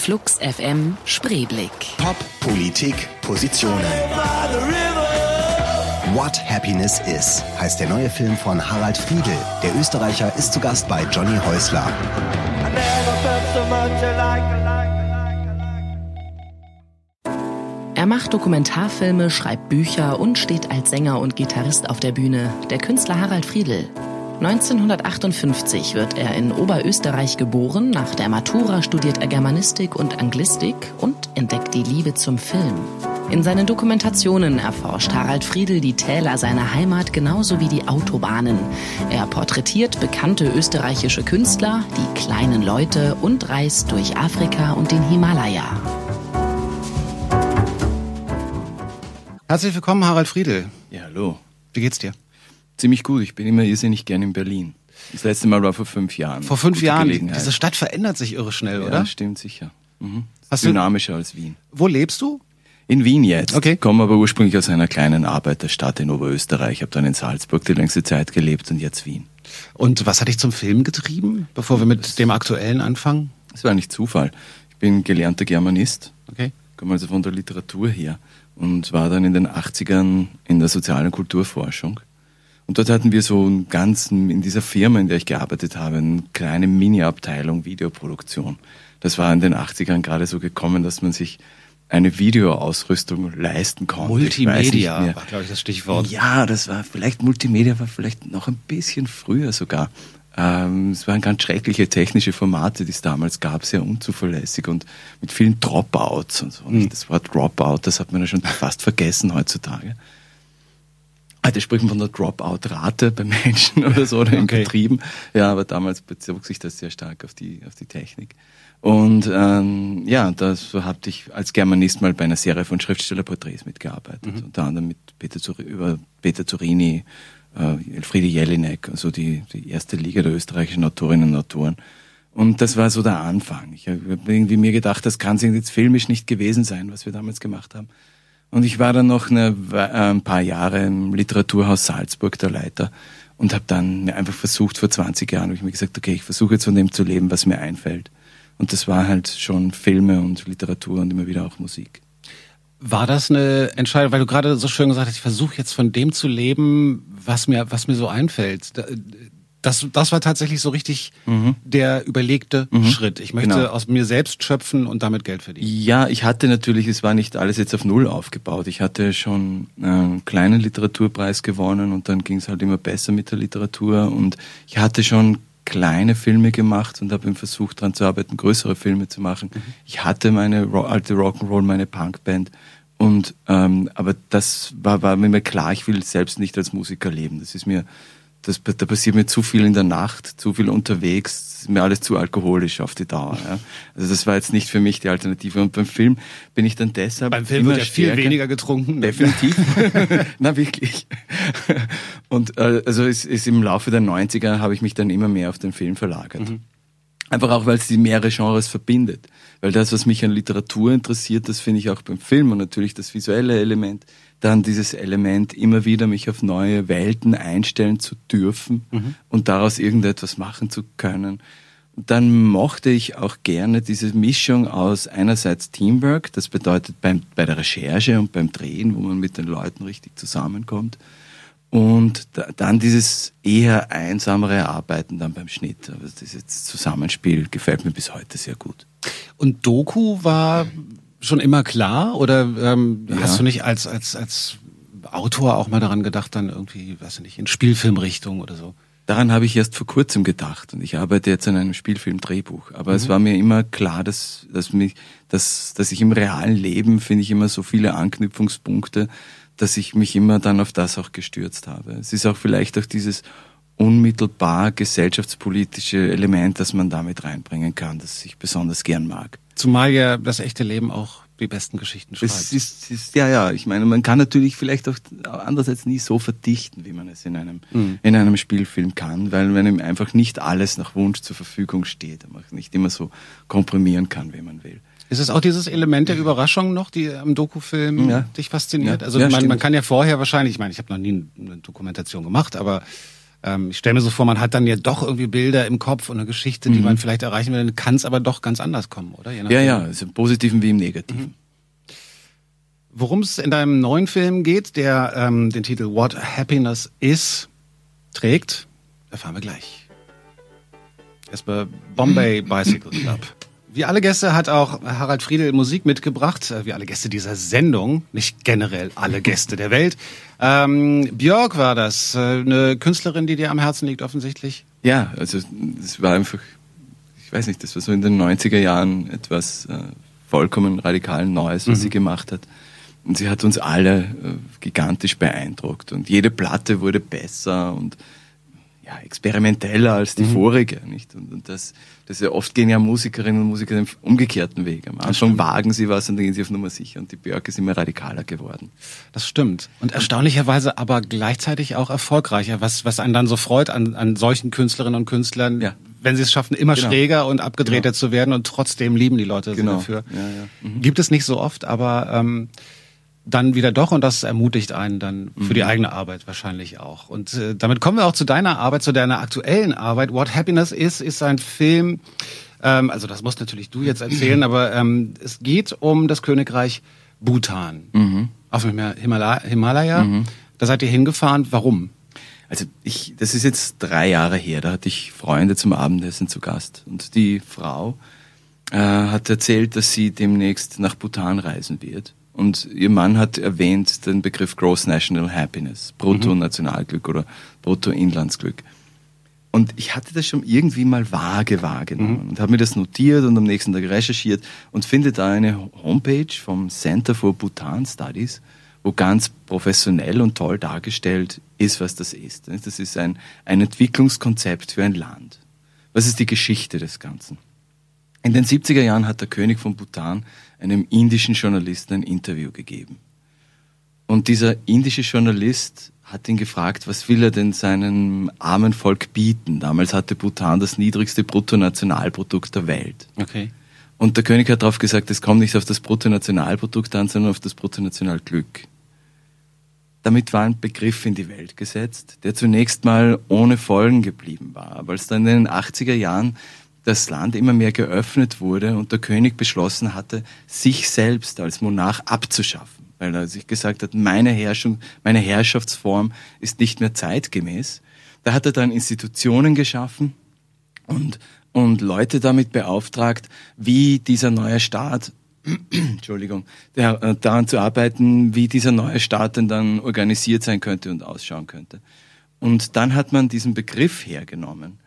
Flux FM Spreeblick. Pop, Politik, Positionen. What Happiness Is heißt der neue Film von Harald Friedel. Der Österreicher ist zu Gast bei Johnny Häusler. Er macht Dokumentarfilme, schreibt Bücher und steht als Sänger und Gitarrist auf der Bühne. Der Künstler Harald Friedel. 1958 wird er in Oberösterreich geboren. Nach der Matura studiert er Germanistik und Anglistik und entdeckt die Liebe zum Film. In seinen Dokumentationen erforscht Harald Friedel die Täler seiner Heimat genauso wie die Autobahnen. Er porträtiert bekannte österreichische Künstler, die kleinen Leute und reist durch Afrika und den Himalaya. Herzlich willkommen, Harald Friedel. Ja, hallo. Wie geht's dir? Ziemlich gut. Ich bin immer irrsinnig gern in Berlin. Das letzte Mal war vor fünf Jahren. Vor fünf Gute Jahren. Diese Stadt verändert sich irre schnell, ja, oder? stimmt sicher. Mhm. Hast du- Dynamischer als Wien. Wo lebst du? In Wien jetzt. Okay. Komme aber ursprünglich aus einer kleinen Arbeiterstadt in Oberösterreich. Habe dann in Salzburg die längste Zeit gelebt und jetzt Wien. Und was hat dich zum Film getrieben, bevor wir mit dem aktuellen anfangen? Das war nicht Zufall. Ich bin gelernter Germanist. Okay. komme also von der Literatur her und war dann in den 80ern in der sozialen Kulturforschung. Und dort hatten wir so einen ganzen, in dieser Firma, in der ich gearbeitet habe, eine kleine Mini-Abteilung Videoproduktion. Das war in den 80ern gerade so gekommen, dass man sich eine Videoausrüstung leisten konnte. Multimedia war, glaube ich, das Stichwort. Ja, das war vielleicht Multimedia, war vielleicht noch ein bisschen früher sogar. Ähm, es waren ganz schreckliche technische Formate, die es damals gab, sehr unzuverlässig und mit vielen Dropouts und so. Hm. Das Wort Dropout, das hat man ja schon fast vergessen heutzutage. Heute spricht man von der Dropout-Rate bei Menschen oder so oder in Okay. Betrieben. Ja, aber damals bezog sich das sehr stark auf die, auf die Technik. Und ähm, ja, das so habe ich als Germanist mal bei einer Serie von Schriftstellerporträts mitgearbeitet. Unter anderem mit Peter, Zur über Peter Zurini, äh, Elfriede Jelinek, also die, die erste Liga der österreichischen Autorinnen und Autoren. Und das war so der Anfang. Ich habe irgendwie mir gedacht, das kann es jetzt filmisch nicht gewesen sein, was wir damals gemacht haben. Und ich war dann noch eine, ein paar Jahre im Literaturhaus Salzburg der Leiter und habe dann mir einfach versucht, vor 20 Jahren, habe ich mir gesagt, okay, ich versuche jetzt von dem zu leben, was mir einfällt. Und das war halt schon Filme und Literatur und immer wieder auch Musik. War das eine Entscheidung, weil du gerade so schön gesagt hast, ich versuche jetzt von dem zu leben, was mir, was mir so einfällt. Da- Das, das war tatsächlich so richtig der überlegte Schritt. Ich möchte Genau. aus mir selbst schöpfen und damit Geld verdienen. Ja, ich hatte natürlich, es war nicht alles jetzt auf Null aufgebaut. Ich hatte schon äh, einen kleinen Literaturpreis gewonnen und dann ging es halt immer besser mit der Literatur und ich hatte schon kleine Filme gemacht und habe versucht daran zu arbeiten, größere Filme zu machen. Ich hatte meine alte Rock'n'Roll, meine Punkband und ähm, aber das war, war mir klar, ich will selbst nicht als Musiker leben. Das ist mir das, da passiert mir zu viel in der Nacht, zu viel unterwegs, ist mir alles zu alkoholisch auf die Dauer. Ja. Also das war jetzt nicht für mich die Alternative. Und beim Film bin ich dann deshalb Beim Film wird ja viel stärker- weniger getrunken. Definitiv. Na wirklich. Und äh, also es ist im Laufe der 90er habe ich mich dann immer mehr auf den Film verlagert. Einfach auch, weil es die mehrere Genres verbindet. Weil das, was mich an Literatur interessiert, das finde ich auch beim Film und natürlich das visuelle Element, dann dieses Element, immer wieder mich auf neue Welten einstellen zu dürfen und daraus irgendetwas machen zu können. Und dann mochte ich auch gerne diese Mischung aus einerseits Teamwork, das bedeutet beim, bei der Recherche und beim Drehen, wo man mit den Leuten richtig zusammenkommt, und da, dann dieses eher einsamere Arbeiten dann beim Schnitt. Aber dieses Zusammenspiel gefällt mir bis heute sehr gut. Und Doku war schon immer klar oder ähm, Ja. hast du nicht als als als Autor auch mal daran gedacht, dann irgendwie, weiß ich nicht, in Spielfilmrichtung oder so? Daran habe ich erst vor kurzem gedacht und ich arbeite jetzt an einem Spielfilm-Drehbuch. Aber es war mir immer klar, dass, dass, mich, dass, dass ich im realen Leben finde ich immer so viele Anknüpfungspunkte, dass ich mich immer dann auf das auch gestürzt habe. Es ist auch vielleicht auch dieses unmittelbar gesellschaftspolitische Element, das man damit reinbringen kann, das ich besonders gern mag. Zumal ja das echte Leben auch die besten Geschichten schreibt. Es ist, ist, ja, ja, ich meine, man kann natürlich vielleicht auch andererseits nie so verdichten, wie man es in einem, in einem Spielfilm kann, weil man ihm einfach nicht alles nach Wunsch zur Verfügung steht, man nicht immer so komprimieren kann, wie man will. Ist es auch dieses Element der Überraschung noch, die am Dokufilm Ja. dich fasziniert? Ja. Also Ja, man, man kann ja vorher wahrscheinlich, ich meine, ich habe noch nie eine Dokumentation gemacht, aber ähm, ich stelle mir so vor, man hat dann ja doch irgendwie Bilder im Kopf und eine Geschichte, die Mhm. man vielleicht erreichen will, kann es aber doch ganz anders kommen, oder? Ja, ja, also im Positiven wie im Negativen. Worum es in deinem neuen Film geht, der ähm, den Titel What Happiness Is trägt, erfahren wir gleich. Erst bei Bombay Bicycle Club. Wie alle Gäste hat auch Harald Friedel Musik mitgebracht, äh, wie alle Gäste dieser Sendung, nicht generell alle Gäste der Welt. Ähm, Björk war das, äh, eine Künstlerin, die dir am Herzen liegt offensichtlich. Ja, also es war einfach, ich weiß nicht, das war so in den 90er Jahren etwas äh, vollkommen radikal Neues, was sie gemacht hat. Und sie hat uns alle äh, gigantisch beeindruckt. Und jede Platte wurde besser und ja, experimenteller als die vorige. Nicht? Und, und das, das ist ja oft gehen ja Musikerinnen und Musiker den umgekehrten Weg. Am Anfang wagen sie was und dann gehen sie auf Nummer sicher. Und die Björk ist immer radikaler geworden. Das stimmt. Und erstaunlicherweise aber gleichzeitig auch erfolgreicher, was, was einen dann so freut an, an solchen Künstlerinnen und Künstlern, Ja. wenn sie es schaffen, immer Genau. schräger und abgedrehter Genau. zu werden und trotzdem lieben die Leute Genau. dafür. Ja, ja. Mhm. Gibt es nicht so oft, aber ähm, dann wieder doch und das ermutigt einen dann für Mhm. die eigene Arbeit wahrscheinlich auch. Und äh, damit kommen wir auch zu deiner Arbeit, zu deiner aktuellen Arbeit. What Happiness Is ist ein Film, ähm, also das musst natürlich du jetzt erzählen, aber ähm, es geht um das Königreich Bhutan Mhm. auf dem Himalaya. Himalaya. Da seid ihr hingefahren. Warum? Also ich, das ist jetzt drei Jahre her, da hatte ich Freunde zum Abendessen zu Gast. Und die Frau äh, hat erzählt, dass sie demnächst nach Bhutan reisen wird. Und ihr Mann hat erwähnt den Begriff Gross National Happiness, Brutto-Nationalglück oder Brutto-Inlandsglück. Und ich hatte das schon irgendwie mal vage wahrgenommen und habe mir das notiert und am nächsten Tag recherchiert und finde da eine Homepage vom Center for Bhutan Studies, wo ganz professionell und toll dargestellt ist, was das ist. Das ist ein, ein Entwicklungskonzept für ein Land. Was ist die Geschichte des Ganzen? In den 70er Jahren hat der König von Bhutan einem indischen Journalisten ein Interview gegeben. Und dieser indische Journalist hat ihn gefragt, was will er denn seinem armen Volk bieten? Damals hatte Bhutan das niedrigste Bruttonationalprodukt der Welt. Okay. Und der König hat darauf gesagt, es kommt nicht auf das Bruttonationalprodukt an, sondern auf das Bruttonationalglück. Damit war ein Begriff in die Welt gesetzt, der zunächst mal ohne Folgen geblieben war. Aber als dann in den 80er Jahren das Land immer mehr geöffnet wurde und der König beschlossen hatte, sich selbst als Monarch abzuschaffen, weil er sich gesagt hat, meine Herrschung, meine Herrschaftsform ist nicht mehr zeitgemäß, da hat er dann Institutionen geschaffen, und, und Leute damit beauftragt, wie dieser neue Staat, Entschuldigung, der, äh, daran zu arbeiten, wie dieser neue Staat denn dann organisiert sein könnte und ausschauen könnte. Und dann hat man diesen Begriff hergenommen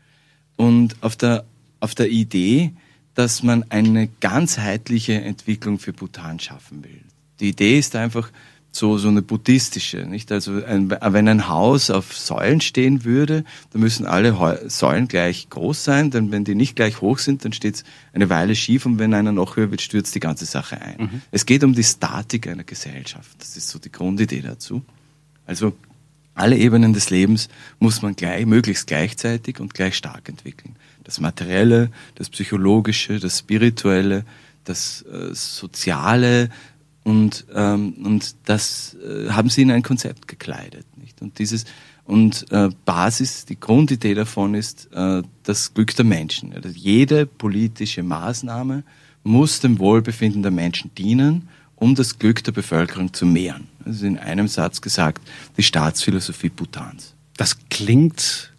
und auf der, auf der Idee, dass man eine ganzheitliche Entwicklung für Bhutan schaffen will. Die Idee ist einfach so, so eine buddhistische, nicht? Also ein, wenn ein Haus auf Säulen stehen würde, dann müssen alle Heu Säulen gleich groß sein, denn wenn die nicht gleich hoch sind, dann steht es eine Weile schief und wenn einer noch höher wird, stürzt die ganze Sache ein. Es geht um die Statik einer Gesellschaft. Das ist so die Grundidee dazu. Also alle Ebenen des Lebens muss man gleich, möglichst gleichzeitig und gleich stark entwickeln. Das Materielle, das Psychologische, das Spirituelle, das äh, Soziale und, ähm, und das äh, haben sie in ein Konzept gekleidet. Nicht? Und dieses und äh, Basis, die Grundidee davon ist äh, das Glück der Menschen. Also jede politische Maßnahme muss dem Wohlbefinden der Menschen dienen, um das Glück der Bevölkerung zu mehren. Das ist in einem Satz gesagt die Staatsphilosophie Bhutans. Das klingt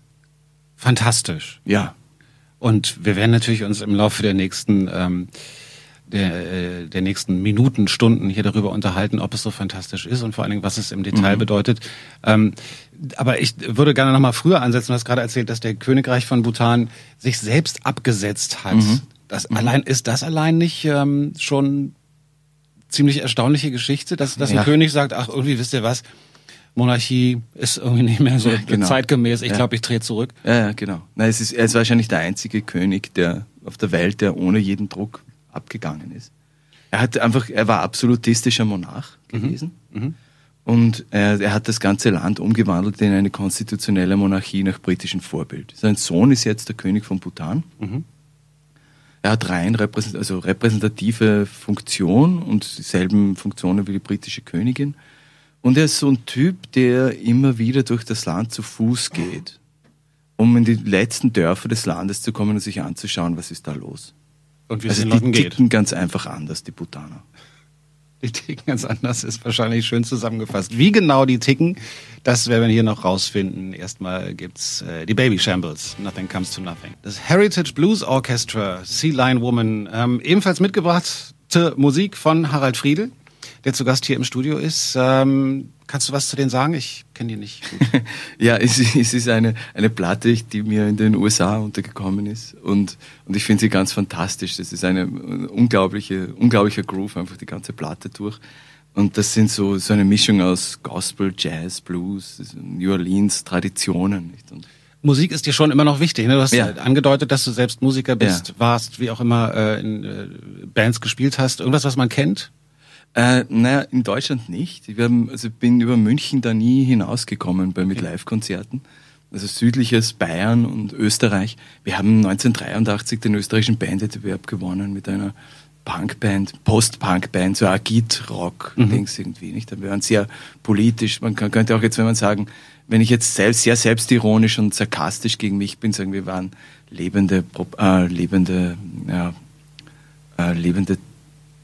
fantastisch. Ja, Und wir werden natürlich uns im Laufe der nächsten ähm, der, äh, der nächsten Minuten, Stunden hier darüber unterhalten, ob es so fantastisch ist und vor allen Dingen, was es im Detail bedeutet. Ähm, aber ich würde gerne noch mal früher ansetzen. Du hast gerade erzählt, dass der Königreich von Bhutan sich selbst abgesetzt hat. Das allein ist das allein nicht ähm, schon ziemlich erstaunliche Geschichte, dass, dass Ja. ein König sagt, ach irgendwie wisst ihr was, Monarchie ist irgendwie nicht mehr so Ja, genau. zeitgemäß. Ich Ja. glaube, ich drehe zurück. ja, genau. Nein, es ist, er ist wahrscheinlich der einzige König der, auf der Welt, der ohne jeden Druck abgegangen ist. Er hat einfach, er war absolutistischer Monarch gewesen. Und er, er hat das ganze Land umgewandelt in eine konstitutionelle Monarchie nach britischem Vorbild. Sein Sohn ist jetzt der König von Bhutan. Er hat rein repräsent, also repräsentative Funktion und dieselben Funktionen wie die britische Königin. Und er ist so ein Typ, der immer wieder durch das Land zu Fuß geht. um in die letzten Dörfer des Landes zu kommen und sich anzuschauen, was ist da los. Und wie also es den die Leuten geht. ticken ganz einfach anders, die Bhutaner. Die ticken ganz anders, ist wahrscheinlich schön zusammengefasst. Wie genau die ticken, das werden wir hier noch rausfinden. Erstmal gibt's äh, die Baby Shambles, Nothing Comes to Nothing. Das Heritage Blues Orchestra, Sea Lion Woman, ähm, ebenfalls mitgebrachte Musik von Harald Friedel, der zu Gast hier im Studio ist. Ähm, kannst du was zu denen sagen? Ich kenne die nicht. Ja, es, es ist eine, eine Platte, die mir in den USA untergekommen ist. Und, und ich finde sie ganz fantastisch. Das ist eine unglaubliche, unglaublicher Groove, einfach die ganze Platte durch. Und das sind so, so eine Mischung aus Gospel, Jazz, Blues, New Orleans, Traditionen. Nicht? Und Musik ist dir schon immer noch wichtig. Ne? Du hast Ja. ja. angedeutet, dass du selbst Musiker bist, Ja. warst, wie auch immer äh, in äh, Bands gespielt hast. Irgendwas, was man kennt? Äh, naja, in Deutschland nicht. Ich haben, also bin über München da nie hinausgekommen bei mit Live-Konzerten. Also südliches Bayern und Österreich. Wir haben 1983 den österreichischen Bandwettbewerb gewonnen mit einer Punkband, Post-Punk-Band, so Agit-Rock-Dings irgendwie, nicht? Wir waren sehr politisch. Man kann, könnte auch jetzt, wenn man sagen, wenn ich jetzt selbst, sehr selbstironisch und sarkastisch gegen mich bin, sagen wir waren lebende, äh, lebende, ja, äh, lebende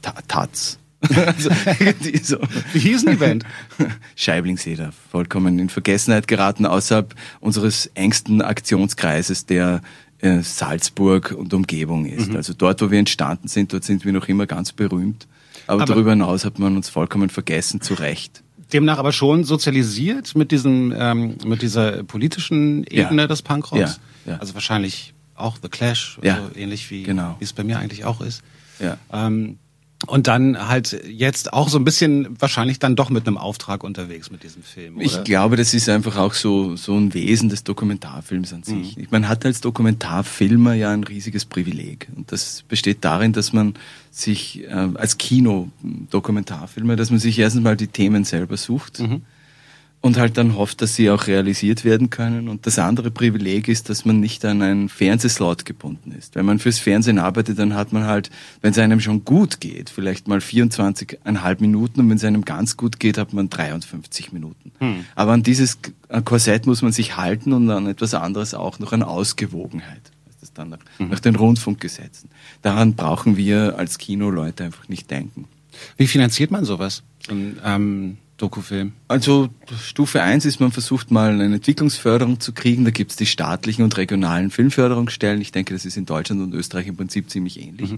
Ta Tats. Also, so. Wie hieß denn die Band? Scheiblingseder, vollkommen in Vergessenheit geraten, außerhalb unseres engsten Aktionskreises, der äh, Salzburg und Umgebung ist. Mhm. Also dort, wo wir entstanden sind, dort sind wir noch immer ganz berühmt. Aber, Aber- darüber hinaus hat man uns vollkommen vergessen, zu Recht. Demnach aber schon sozialisiert mit diesem, ähm, mit dieser politischen Ja. Ebene des Punkrocks. Ja, ja. Also wahrscheinlich auch The Clash, Ja. so ähnlich wie, Genau. es bei mir eigentlich auch ist. Ja. Ähm, und dann halt jetzt auch so ein bisschen wahrscheinlich dann doch mit einem Auftrag unterwegs mit diesem Film. Oder? Ich glaube, das ist einfach auch so, so ein Wesen des Dokumentarfilms an sich. Mhm. Man hat als Dokumentarfilmer ja ein riesiges Privileg. Und das besteht darin, dass man sich äh, als Kino-Dokumentarfilmer, dass man sich erstens mal die Themen selber sucht Mhm. Und halt dann hofft, dass sie auch realisiert werden können. Und das andere Privileg ist, dass man nicht an einen Fernsehslot gebunden ist. Wenn man fürs Fernsehen arbeitet, dann hat man halt, wenn es einem schon gut geht, vielleicht mal 24,5 Minuten und wenn es einem ganz gut geht, hat man 53 Minuten. Aber an dieses K- Korsett muss man sich halten und an etwas anderes auch noch an Ausgewogenheit. Das ist dann nach, nach den Rundfunkgesetzen. Daran brauchen wir als Kinoleute einfach nicht denken. Wie finanziert man sowas? So ein ähm, Dokufilm? Also Stufe 1 ist, man versucht mal eine Entwicklungsförderung zu kriegen. Da gibt's die staatlichen und regionalen Filmförderungsstellen. Ich denke, das ist in Deutschland und Österreich im Prinzip ziemlich ähnlich.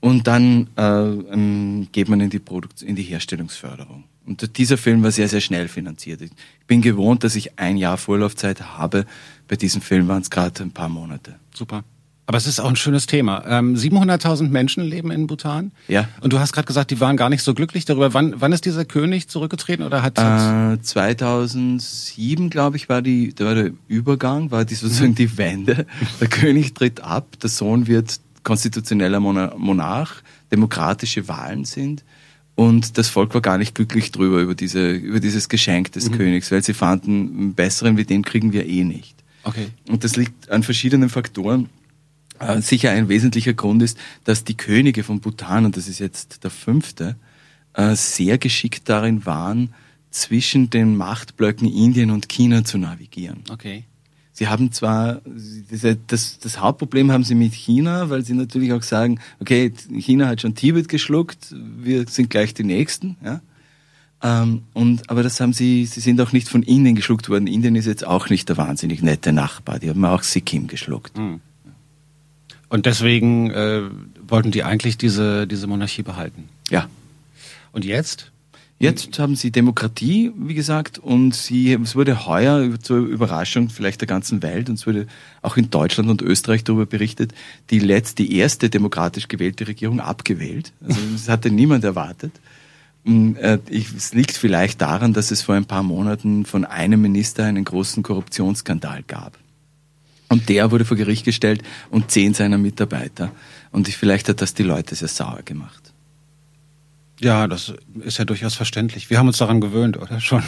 Und dann äh, ähm, geht man in die, Produkt in die Herstellungsförderung. Und dieser Film war sehr, sehr schnell finanziert. Ich bin gewohnt, dass ich ein Jahr Vorlaufzeit habe. Bei diesem Film waren es gerade ein paar Monate. Super. Aber es ist auch ein schönes Thema. Ähm, 700.000 Menschen leben in Bhutan. Ja. Und du hast gerade gesagt, die waren gar nicht so glücklich darüber. Wann, wann ist dieser König zurückgetreten oder hat? Äh, 2007, glaube ich, war, die, war der Übergang, war die sozusagen die Wende. Der König tritt ab, der Sohn wird konstitutioneller Mona- Monarch, demokratische Wahlen sind. Und das Volk war gar nicht glücklich drüber, über, diese, über dieses Geschenk des Königs, weil sie fanden, einen besseren wie den kriegen wir eh nicht. okay. Und das liegt an verschiedenen Faktoren. Äh, sicher ein wesentlicher Grund ist, dass die Könige von Bhutan, und das ist jetzt der fünfte, äh, sehr geschickt darin waren, zwischen den Machtblöcken Indien und China zu navigieren. Okay. Sie haben zwar, das, das Hauptproblem haben sie mit China, weil sie natürlich auch sagen, okay, China hat schon Tibet geschluckt, wir sind gleich die Nächsten, ja. Ähm, und, aber das haben sie, sie sind auch nicht von Indien geschluckt worden. Indien ist jetzt auch nicht der wahnsinnig nette Nachbar. Die haben auch Sikkim geschluckt. Und deswegen äh, wollten die eigentlich diese, diese Monarchie behalten. Ja. Und jetzt? Jetzt haben sie Demokratie, wie gesagt, und sie, es wurde heuer zur Überraschung vielleicht der ganzen Welt, und es wurde auch in Deutschland und Österreich darüber berichtet, die letzte, die erste demokratisch gewählte Regierung abgewählt. Also das hatte niemand erwartet. Und, äh, es liegt vielleicht daran, dass es vor ein paar Monaten von einem Minister einen großen Korruptionsskandal gab. Und der wurde vor Gericht gestellt und zehn seiner Mitarbeiter. Und ich, vielleicht hat das die Leute sehr sauer gemacht. Ja, das ist ja durchaus verständlich. Wir haben uns daran gewöhnt, oder schon?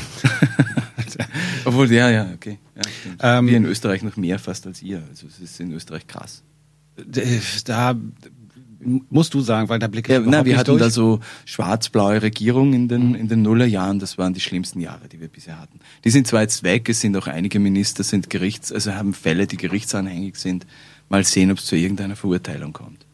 Obwohl, ja, ja, okay. Ja. Ähm, Wir in Österreich noch mehr fast als ihr. Also es ist in Österreich krass. da musst du sagen, weil da blicke ich ja, na, wir hatten durch. da so schwarz-blaue Regierung in den, mhm. in den Nullerjahren. Das waren die schlimmsten Jahre, die wir bisher hatten. Die sind zwar jetzt weg, es sind auch einige Minister, sind Gerichts, also haben Fälle, die gerichtsanhängig sind. Mal sehen, ob es zu irgendeiner Verurteilung kommt.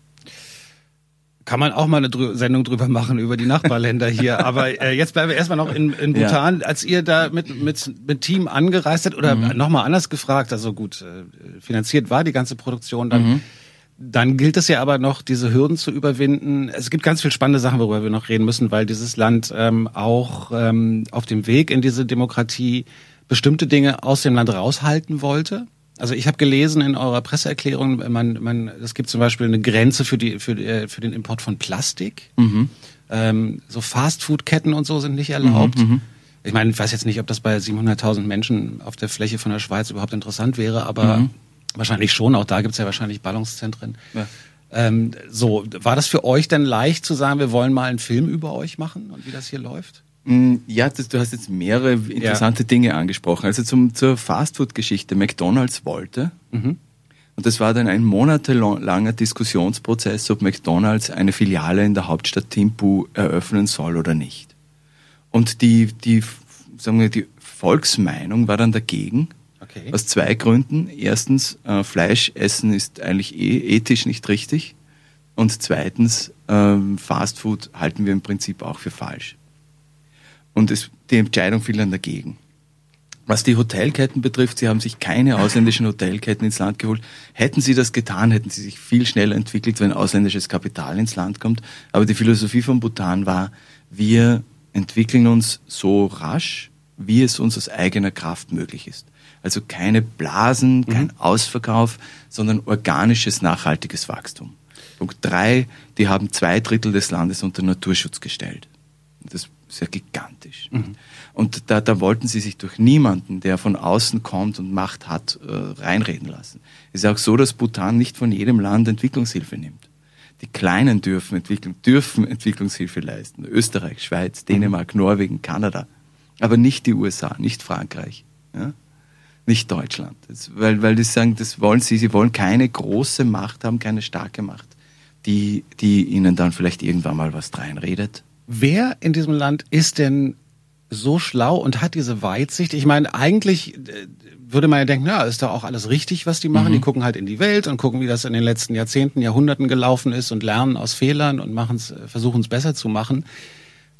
Kann man auch mal eine Drü Sendung drüber machen über die Nachbarländer hier. Aber äh, jetzt bleiben wir erstmal noch in, in Bhutan. Ja. Als ihr da mit, mit, mit Team angereist seid, oder mhm. nochmal anders gefragt, also gut, äh, finanziert war die ganze Produktion dann. Mhm. Dann gilt es ja aber noch, diese Hürden zu überwinden. Es gibt ganz viele spannende Sachen, worüber wir noch reden müssen, weil dieses Land ähm, auch ähm, auf dem Weg in diese Demokratie bestimmte Dinge aus dem Land raushalten wollte. Also ich habe gelesen in eurer Presseerklärung, man, man, es gibt zum Beispiel eine Grenze für die für, die, für den Import von Plastik. Mhm. Ähm, so Fastfood-Ketten und so sind nicht erlaubt. Mhm, mhm. ich meine, ich weiß jetzt nicht, ob das bei 700.000 Menschen auf der Fläche von der Schweiz überhaupt interessant wäre, aber mhm. Wahrscheinlich schon, auch da gibt's ja wahrscheinlich Ballungszentren. Ja. Ähm, so, war das für euch denn leicht zu sagen, wir wollen mal einen Film über euch machen und wie das hier läuft? Mm, ja, das, du hast jetzt mehrere interessante ja. Dinge angesprochen. Also zum, zur Fastfood-Geschichte. McDonalds wollte, mhm. und das war dann ein monatelanger Diskussionsprozess, ob McDonalds eine Filiale in der Hauptstadt Thimphu eröffnen soll oder nicht. Und die, die, sagen wir, die Volksmeinung war dann dagegen Okay. Aus zwei Gründen. Erstens, äh, Fleisch essen ist eigentlich eh ethisch nicht richtig. Und zweitens, ähm, Fast Food halten wir im Prinzip auch für falsch. Und es, die Entscheidung fiel dann dagegen. Was die Hotelketten betrifft, sie haben sich keine ausländischen Hotelketten ins Land geholt. Hätten sie das getan, hätten sie sich viel schneller entwickelt, wenn ausländisches Kapital ins Land kommt. Aber die Philosophie von Bhutan war, wir entwickeln uns so rasch, wie es uns aus eigener Kraft möglich ist. Also keine Blasen, mhm. kein mhm. Ausverkauf, sondern organisches, nachhaltiges Wachstum. Punkt drei, die haben zwei Drittel des Landes unter Naturschutz gestellt. Das ist ja gigantisch. Mhm. Und da, da wollten sie sich durch niemanden, der von außen kommt und Macht hat, äh, reinreden lassen. Es ist auch so, dass Bhutan nicht von jedem Land Entwicklungshilfe nimmt. Die Kleinen dürfen, Entwicklung, dürfen Entwicklungshilfe leisten. Österreich, Schweiz, Dänemark, Norwegen, Kanada. Aber nicht die USA, nicht Frankreich. Ja? Nicht Deutschland. Das, weil, weil die sagen, das wollen sie, sie wollen keine große Macht haben, keine starke Macht, die, die ihnen dann vielleicht irgendwann mal was reinredet. Wer in diesem Land ist denn so schlau und hat diese Weitsicht? Ich meine, eigentlich äh, würde man ja denken, ja, ist doch auch alles richtig, was die machen. Mhm. Die gucken halt in die Welt und gucken, wie das in den letzten Jahrzehnten, Jahrhunderten gelaufen ist und lernen aus Fehlern und machen's, versuchen es besser zu machen.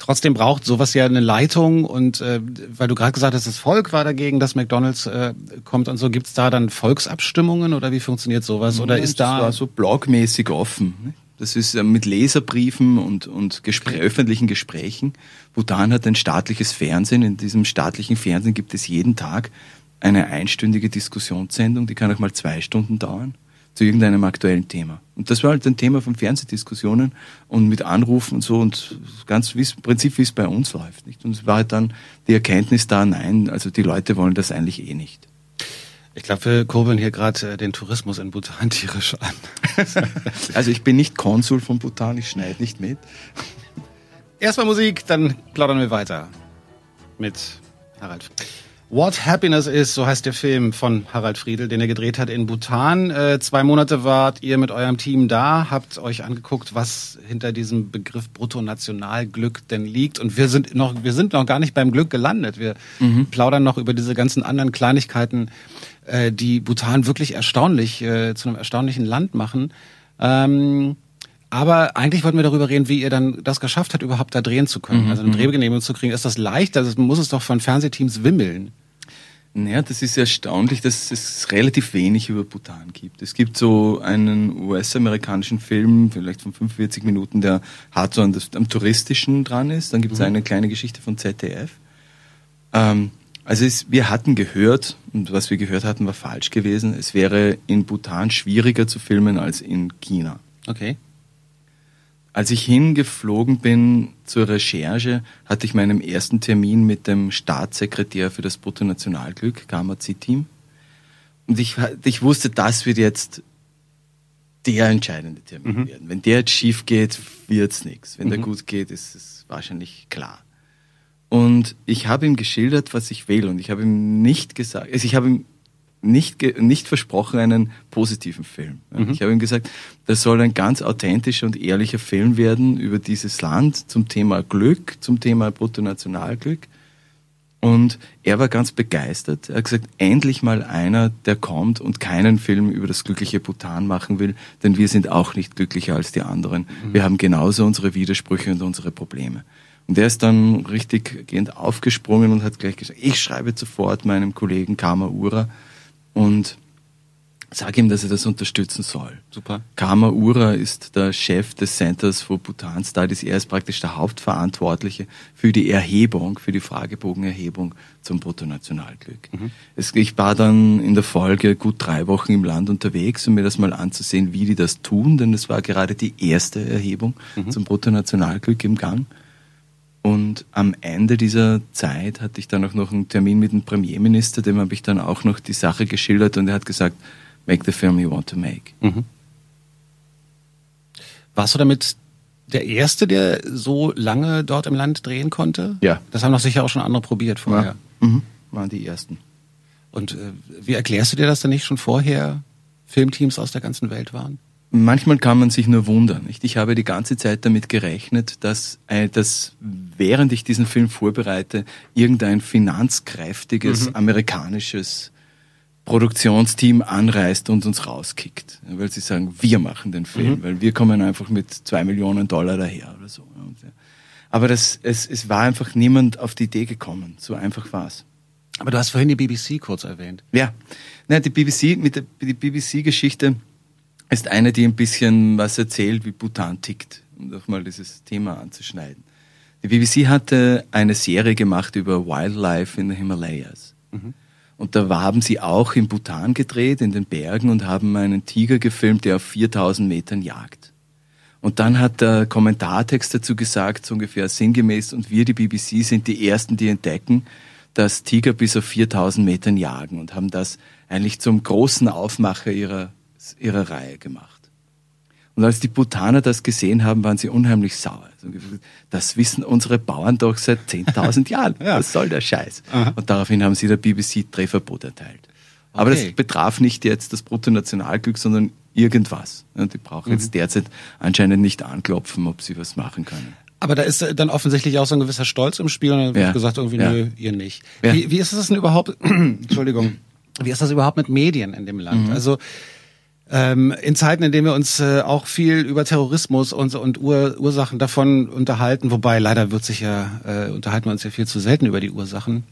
Trotzdem braucht sowas ja eine Leitung und äh, weil du gerade gesagt hast, das Volk war dagegen, dass McDonalds äh, kommt und so, gibt's da dann Volksabstimmungen oder wie funktioniert sowas? Oder ja, ist da. Das war so blogmäßig offen. Ne? Das ist äh, mit Leserbriefen und, und Gespr öffentlichen Gesprächen. Bhutan hat ein staatliches Fernsehen. In diesem staatlichen Fernsehen gibt es jeden Tag eine einstündige Diskussionssendung, die kann auch mal zwei Stunden dauern zu irgendeinem aktuellen Thema. Und das war halt ein Thema von Fernsehdiskussionen und mit Anrufen und so und ganz wie im Prinzip, wie es bei uns läuft. Nicht? Und es war halt dann die Erkenntnis da, nein, also die Leute wollen das eigentlich eh nicht. Ich glaube, wir kurbeln hier gerade äh, den Tourismus in Bhutan tierisch an. also ich bin nicht Konsul von Bhutan, ich schneide nicht mit. Erstmal Musik, dann plaudern wir weiter mit Harald. What Happiness Is, so heißt der Film von Harald Friedel, den er gedreht hat in Bhutan. Äh, zwei Monate wart ihr mit eurem Team da, habt euch angeguckt, was hinter diesem Begriff Bruttonationalglück denn liegt. Und wir sind noch, wir sind noch gar nicht beim Glück gelandet. Wir mhm. plaudern noch über diese ganzen anderen Kleinigkeiten, äh, die Bhutan wirklich erstaunlich, äh, zu einem erstaunlichen Land machen. Ähm, aber eigentlich wollten wir darüber reden, wie ihr dann das geschafft habt, überhaupt da drehen zu können. Mhm. Also eine mhm. Drehgenehmigung zu kriegen. Ist das leicht? Also muss es doch von Fernsehteams wimmeln. Naja, das ist erstaunlich, dass es relativ wenig über Bhutan gibt. Es gibt so einen US-amerikanischen Film, vielleicht von 45 Minuten, der hart so an das, am touristischen dran ist. Dann gibt es mhm. eine kleine Geschichte von ZDF. Ähm, also es, wir hatten gehört, und was wir gehört hatten, war falsch gewesen. Es wäre in Bhutan schwieriger zu filmen als in China. Okay. Als ich hingeflogen bin zur Recherche, hatte ich meinen ersten Termin mit dem Staatssekretär für das Bruttonationalglück, Gamma-C-Team. Und ich, ich wusste, das wird jetzt der entscheidende Termin mhm. werden. Wenn der jetzt schief geht, wird's nichts. Wenn mhm. der gut geht, ist es wahrscheinlich klar. Und ich habe ihm geschildert, was ich will. Und ich habe ihm nicht gesagt, also ich habe ihm nicht, nicht versprochen einen positiven Film. Mhm. Ich habe ihm gesagt, das soll ein ganz authentischer und ehrlicher Film werden über dieses Land zum Thema Glück, zum Thema Bruttonationalglück. Und er war ganz begeistert. Er hat gesagt, endlich mal einer, der kommt und keinen Film über das glückliche Bhutan machen will, denn wir sind auch nicht glücklicher als die anderen. Mhm. Wir haben genauso unsere Widersprüche und unsere Probleme. Und er ist dann richtig gehend aufgesprungen und hat gleich gesagt, ich schreibe sofort meinem Kollegen Kama Ura und sage ihm, dass er das unterstützen soll. Super. Kama Ura ist der Chef des Centers for Bhutan Studies. Er ist praktisch der Hauptverantwortliche für die Erhebung, für die Fragebogenerhebung zum Bruttonationalglück. Mhm. Es, ich war dann in der Folge gut drei Wochen im Land unterwegs, um mir das mal anzusehen, wie die das tun, denn es war gerade die erste Erhebung mhm. zum Bruttonationalglück im Gang. Und am Ende dieser Zeit hatte ich dann auch noch einen Termin mit dem Premierminister, dem habe ich dann auch noch die Sache geschildert und er hat gesagt, make the film you want to make. Mhm. Warst du damit der Erste, der so lange dort im Land drehen konnte? Ja. Das haben doch sicher auch schon andere probiert vorher. Ja. Mhm. Waren die Ersten. Und äh, wie erklärst du dir, dass da nicht schon vorher Filmteams aus der ganzen Welt waren? Manchmal kann man sich nur wundern. Nicht? Ich habe die ganze Zeit damit gerechnet, dass, äh, dass während ich diesen Film vorbereite, irgendein finanzkräftiges mhm. amerikanisches Produktionsteam anreist und uns rauskickt. Weil sie sagen, wir machen den Film, mhm. weil wir kommen einfach mit zwei Millionen Dollar daher oder so. Aber das, es, es war einfach niemand auf die Idee gekommen. So einfach war es. Aber du hast vorhin die BBC kurz erwähnt. Ja, Nein, die BBC, mit der die BBC-Geschichte ist eine, die ein bisschen was erzählt, wie Bhutan tickt, um doch mal dieses Thema anzuschneiden. Die BBC hatte eine Serie gemacht über Wildlife in den Himalayas. Mhm. Und da haben sie auch in Bhutan gedreht, in den Bergen, und haben einen Tiger gefilmt, der auf 4000 Metern jagt. Und dann hat der Kommentartext dazu gesagt, so ungefähr sinngemäß, und wir, die BBC, sind die Ersten, die entdecken, dass Tiger bis auf 4000 Metern jagen und haben das eigentlich zum großen Aufmacher ihrer ihrer Reihe gemacht. Und als die Bhutaner das gesehen haben, waren sie unheimlich sauer. Das wissen unsere Bauern doch seit 10.000 Jahren. ja. Was soll der Scheiß? Aha. Und daraufhin haben sie der BBC Drehverbot erteilt. Aber okay. das betraf nicht jetzt das Bruttonationalglück, sondern irgendwas. Und die brauchen mhm. jetzt derzeit anscheinend nicht anklopfen, ob sie was machen können. Aber da ist dann offensichtlich auch so ein gewisser Stolz im Spiel und dann wird ja. gesagt, irgendwie, ja. nö, ihr nicht. Ja. Wie, wie ist das denn überhaupt, Entschuldigung, wie ist das überhaupt mit Medien in dem Land? Mhm. Also ähm, in Zeiten, in denen wir uns äh, auch viel über Terrorismus und, und Ur Ursachen davon unterhalten, wobei leider wird sich ja, äh, unterhalten wir uns ja viel zu selten über die Ursachen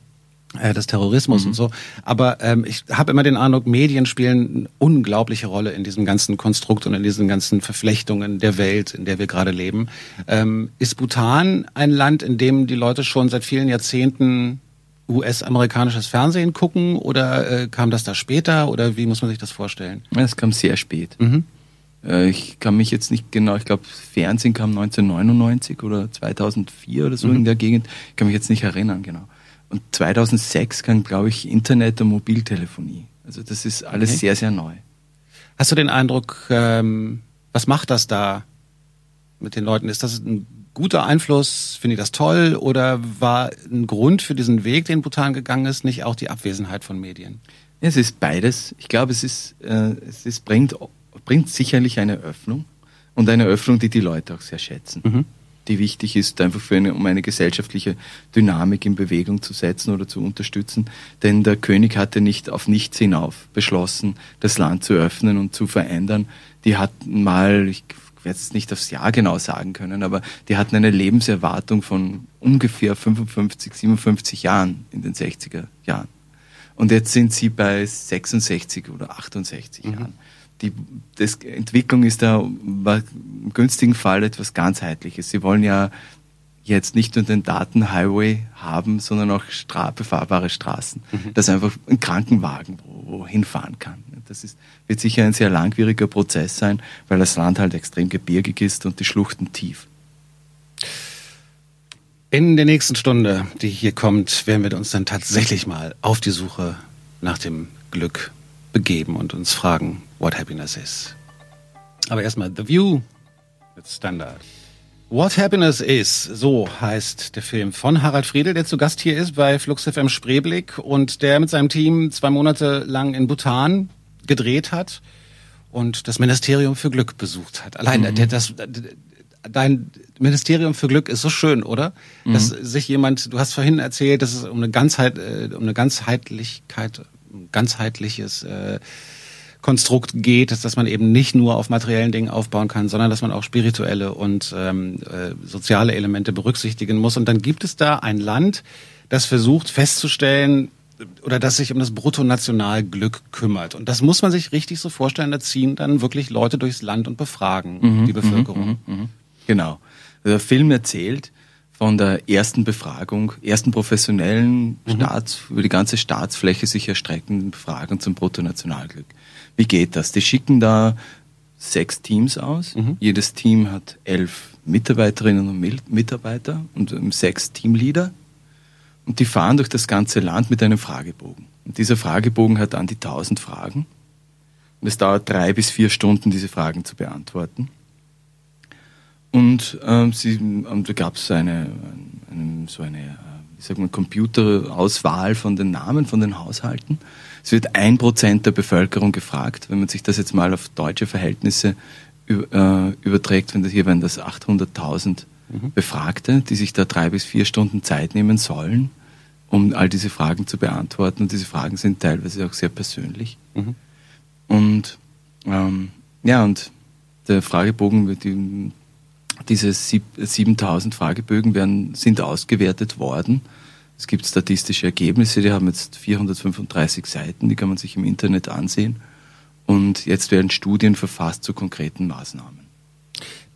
äh, des Terrorismus mhm. und so. Aber ähm, ich habe immer den Eindruck, Medien spielen eine unglaubliche Rolle in diesem ganzen Konstrukt und in diesen ganzen Verflechtungen der Welt, in der wir gerade leben. Ähm, ist Bhutan ein Land, in dem die Leute schon seit vielen Jahrzehnten US-amerikanisches Fernsehen gucken oder äh, kam das da später oder wie muss man sich das vorstellen? Es kam sehr spät. Mhm. Äh, ich kann mich jetzt nicht genau, ich glaube Fernsehen kam 1999 oder 2004 oder so mhm. in der Gegend. Ich kann mich jetzt nicht erinnern, genau. Und 2006 kam, glaube ich, Internet und Mobiltelefonie. Also das ist alles okay. sehr, sehr neu. Hast du den Eindruck, ähm, was macht das da mit den Leuten? Ist das ein guter Einfluss? Finde ich das toll? Oder war ein Grund für diesen Weg, den Bhutan gegangen ist, nicht auch die Abwesenheit von Medien? Es ist beides. Ich glaube, es ist, äh, es ist, bringt, bringt sicherlich eine Öffnung und eine Öffnung, die die Leute auch sehr schätzen. Mhm. Die wichtig ist, einfach für eine, um eine gesellschaftliche Dynamik in Bewegung zu setzen oder zu unterstützen. Denn der König hatte nicht auf nichts hinauf beschlossen, das Land zu öffnen und zu verändern. Die hatten mal, ich werde es nicht aufs Jahr genau sagen können, aber die hatten eine Lebenserwartung von ungefähr 55, 57 Jahren in den 60er Jahren. Und jetzt sind sie bei 66 oder 68 mhm. Jahren. Die das Entwicklung ist da im günstigen Fall etwas ganzheitliches. Sie wollen ja jetzt nicht nur den Datenhighway haben, sondern auch stra befahrbare Straßen. Mhm. Das einfach ein Krankenwagen wo, wo hinfahren kann. Das ist, wird sicher ein sehr langwieriger Prozess sein, weil das Land halt extrem gebirgig ist und die Schluchten tief. In der nächsten Stunde, die hier kommt, werden wir uns dann tatsächlich mal auf die Suche nach dem Glück begeben und uns fragen, what happiness is. Aber erstmal The View mit Standard. What Happiness Is, so heißt der Film von Harald Friedel, der zu Gast hier ist bei Flux FM Spreeblick und der mit seinem Team zwei Monate lang in Bhutan gedreht hat und das Ministerium für Glück besucht hat. Allein mhm. das, dein Ministerium für Glück ist so schön, oder? Mhm. Dass sich jemand, du hast vorhin erzählt, dass es um eine Ganzheit, äh, um eine Ganzheitlichkeit, ganzheitliches äh, Konstrukt geht, dass, dass man eben nicht nur auf materiellen Dingen aufbauen kann, sondern dass man auch spirituelle und ähm, äh, soziale Elemente berücksichtigen muss. Und dann gibt es da ein Land, das versucht festzustellen, oder das sich um das Bruttonationalglück kümmert. Und das muss man sich richtig so vorstellen, da ziehen dann wirklich Leute durchs Land und befragen mhm, die Bevölkerung. Mhm, mh, mh. Genau. Der Film erzählt von der ersten Befragung, ersten professionellen mhm. Staats, über die ganze Staatsfläche sich erstreckenden Befragung zum Bruttonationalglück. Wie geht das? Die schicken da sechs Teams aus. Mhm. Jedes Team hat elf Mitarbeiterinnen und Mitarbeiter und sechs Teamleader. Und die fahren durch das ganze Land mit einem Fragebogen. Und dieser Fragebogen hat an die tausend Fragen. Und es dauert drei bis vier Stunden, diese Fragen zu beantworten. Und ähm, sie, ähm, da gab es eine, eine, so eine, äh, wie sagt man, Computerauswahl von den Namen von den Haushalten. Es wird ein Prozent der Bevölkerung gefragt. Wenn man sich das jetzt mal auf deutsche Verhältnisse äh, überträgt, wenn das hier wären das 800.000 mhm. Befragte, die sich da drei bis vier Stunden Zeit nehmen sollen, um all diese Fragen zu beantworten. Und diese Fragen sind teilweise auch sehr persönlich. Mhm. Und ähm, ja, und der Fragebogen die, diese 7000 Fragebögen werden, sind ausgewertet worden es gibt statistische Ergebnisse, die haben jetzt 435 Seiten, die kann man sich im Internet ansehen. Und jetzt werden Studien verfasst zu konkreten Maßnahmen.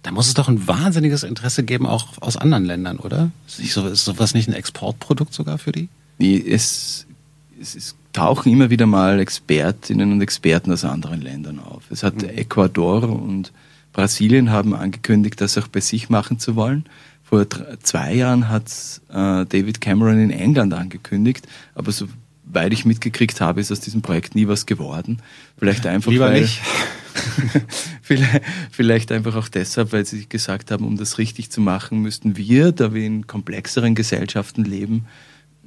Da muss es doch ein wahnsinniges Interesse geben, auch aus anderen Ländern, oder? Ist, so, ist sowas nicht ein Exportprodukt sogar für die? Nee, es, es, es, tauchen immer wieder mal Expertinnen und Experten aus anderen Ländern auf. Es hat mhm. Ecuador und Brasilien haben angekündigt, das auch bei sich machen zu wollen. Vor zwei Jahren hat äh, David Cameron in England angekündigt, aber soweit ich mitgekriegt habe, ist aus diesem Projekt nie was geworden. Vielleicht einfach Lieber weil, nicht. vielleicht, einfach auch deshalb, weil sie gesagt haben, um das richtig zu machen, müssten wir, da wir in komplexeren Gesellschaften leben,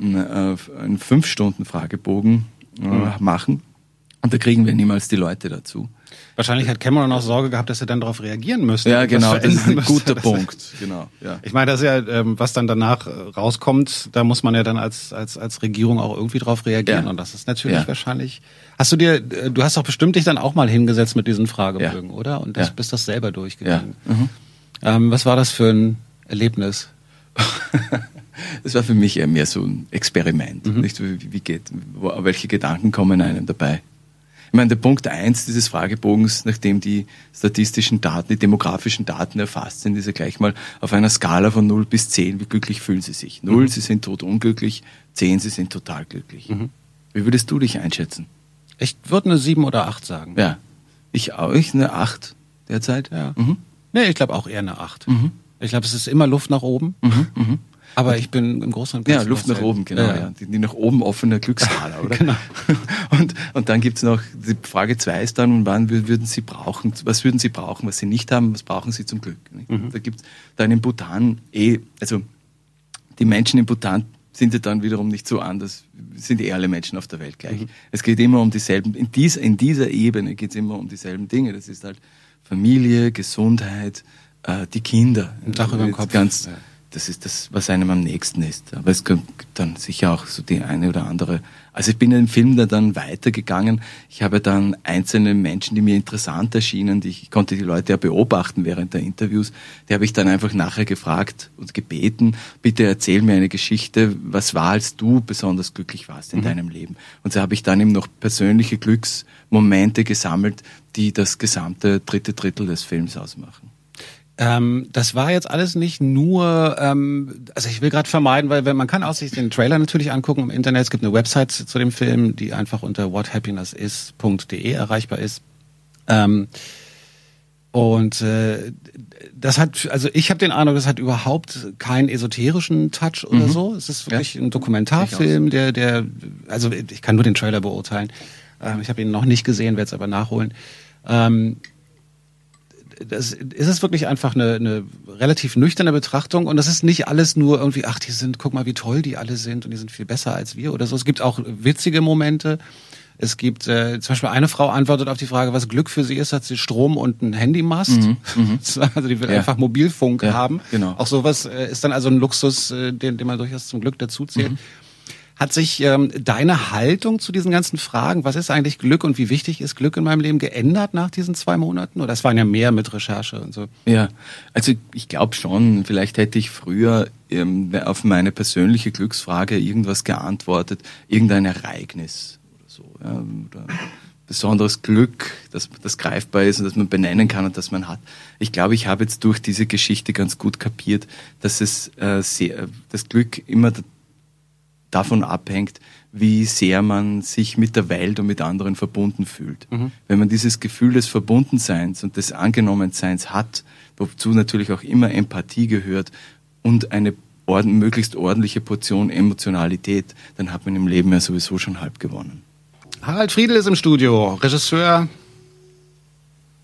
äh, einen fünf Stunden Fragebogen äh, mhm. machen. Und da kriegen wir niemals die Leute dazu. Wahrscheinlich hat Cameron auch Sorge gehabt, dass er dann darauf reagieren müsste. Ja, genau, das ist ein guter Punkt. Genau, ja. Ich meine, das ist ja, ähm, was dann danach äh, rauskommt, da muss man ja dann als, als, als Regierung auch irgendwie drauf reagieren. Ja. Und das ist natürlich ja. wahrscheinlich. Hast du dir, äh, du hast doch bestimmt dich dann auch mal hingesetzt mit diesen Fragebögen, ja. oder? Und das, bist das selber durchgegangen. Mhm. Ähm, was war das für ein Erlebnis? das war für mich eher mehr so ein Experiment. Mhm. Nicht, wie, wie geht, welche Gedanken kommen einem dabei? Ich meine, der Punkt eins dieses Fragebogens, nachdem die statistischen Daten, die demografischen Daten erfasst sind, ist ja gleich mal auf einer Skala von 0 bis 10, wie glücklich fühlen Sie sich? 0, mhm. Sie sind tot unglücklich, 10, Sie sind total glücklich. Mhm. Wie würdest du dich einschätzen? Ich würde eine 7 oder 8 sagen. Ja. Ich auch, ich eine 8 derzeit. Ja. Mhm. Nee, ich glaube auch eher eine 8. Mhm. Ich glaube, es ist immer Luft nach oben. Mhm. Aber ich bin im Großen und Ganzen. Ja, Luft nach oben, genau. Ja, ja. Die, die, nach oben offene Glücksskala, oder? genau. Und, und dann gibt's noch, die Frage zwei ist dann, wann würden Sie brauchen, was würden Sie brauchen, was Sie nicht haben, was brauchen Sie zum Glück? Mhm. Da gibt's dann in Bhutan eh, also die Menschen in Bhutan sind ja dann wiederum nicht so anders, sind eh alle Menschen auf der Welt gleich. Mhm. Es geht immer um dieselben, in, dies, in dieser Ebene geht's immer um dieselben Dinge. Das ist halt Familie, Gesundheit, äh, die Kinder. Ein Dach über dem Kopf. Ganz, ja das ist das, was einem am nächsten ist. Aber es gibt dann sicher auch so die eine oder andere. Also ich bin in dem Film da dann weitergegangen. Ich habe dann einzelne Menschen, die mir interessant erschienen, die ich konnte die Leute ja beobachten während der Interviews, die habe ich dann einfach nachher gefragt und gebeten, bitte erzähl mir eine Geschichte, was war, als du besonders glücklich warst in mhm. deinem Leben. Und so habe ich dann eben noch persönliche Glücksmomente gesammelt, die das gesamte dritte Drittel des Films ausmachen. Ähm, das war jetzt alles nicht nur, ähm, also ich will gerade vermeiden, weil wenn man kann auch sich den Trailer natürlich angucken im Internet. Es gibt eine Website zu dem Film, die einfach unter whathappinessis.de erreichbar ist. Ähm, und äh, das hat, also ich habe den Eindruck, das hat überhaupt keinen esoterischen Touch oder mhm. so. Es ist wirklich ja. ein Dokumentarfilm, der, der, also ich kann nur den Trailer beurteilen. Ähm, ich habe ihn noch nicht gesehen, werde es aber nachholen. Ähm, das, ist es wirklich einfach eine, eine relativ nüchterne Betrachtung und das ist nicht alles nur irgendwie, ach, die sind, guck mal, wie toll die alle sind und die sind viel besser als wir oder so. Es gibt auch witzige Momente. Es gibt äh, zum Beispiel eine Frau antwortet auf die Frage, was Glück für sie ist, hat sie Strom und einen Handymast. Mhm, mhm. also die will ja. einfach Mobilfunk ja, haben. Genau. Auch sowas äh, ist dann also ein Luxus, äh, den, den man durchaus zum Glück dazu zählt. Mhm. Hat sich ähm, deine Haltung zu diesen ganzen Fragen, was ist eigentlich Glück und wie wichtig ist Glück in meinem Leben, geändert nach diesen zwei Monaten? Oder es waren ja mehr mit Recherche und so. Ja, also ich glaube schon, vielleicht hätte ich früher ähm, auf meine persönliche Glücksfrage irgendwas geantwortet, irgendein Ereignis oder so. Ja, oder besonderes Glück, das, das greifbar ist und das man benennen kann und das man hat. Ich glaube, ich habe jetzt durch diese Geschichte ganz gut kapiert, dass es äh, sehr, das Glück immer davon abhängt, wie sehr man sich mit der Welt und mit anderen verbunden fühlt. Mhm. Wenn man dieses Gefühl des Verbundenseins und des Angenommenseins hat, wozu natürlich auch immer Empathie gehört und eine orden, möglichst ordentliche Portion Emotionalität, dann hat man im Leben ja sowieso schon halb gewonnen. Harald Friedel ist im Studio, Regisseur,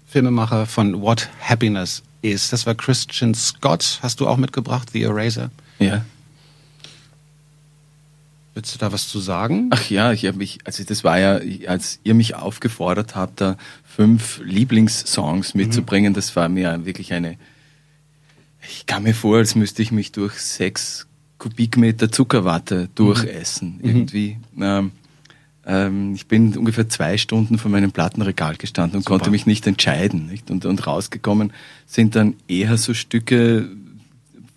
Filmemacher von What Happiness Is. Das war Christian Scott. Hast du auch mitgebracht, The Eraser? Ja. Willst du da was zu sagen? Ach ja, ich habe mich, also das war ja, als ihr mich aufgefordert habt, da fünf Lieblingssongs mitzubringen, mhm. das war mir wirklich eine, ich kam mir vor, als müsste ich mich durch sechs Kubikmeter Zuckerwatte durchessen, mhm. irgendwie. Ähm, ähm, ich bin ungefähr zwei Stunden vor meinem Plattenregal gestanden und Super. konnte mich nicht entscheiden. Nicht? Und, und rausgekommen sind dann eher so Stücke,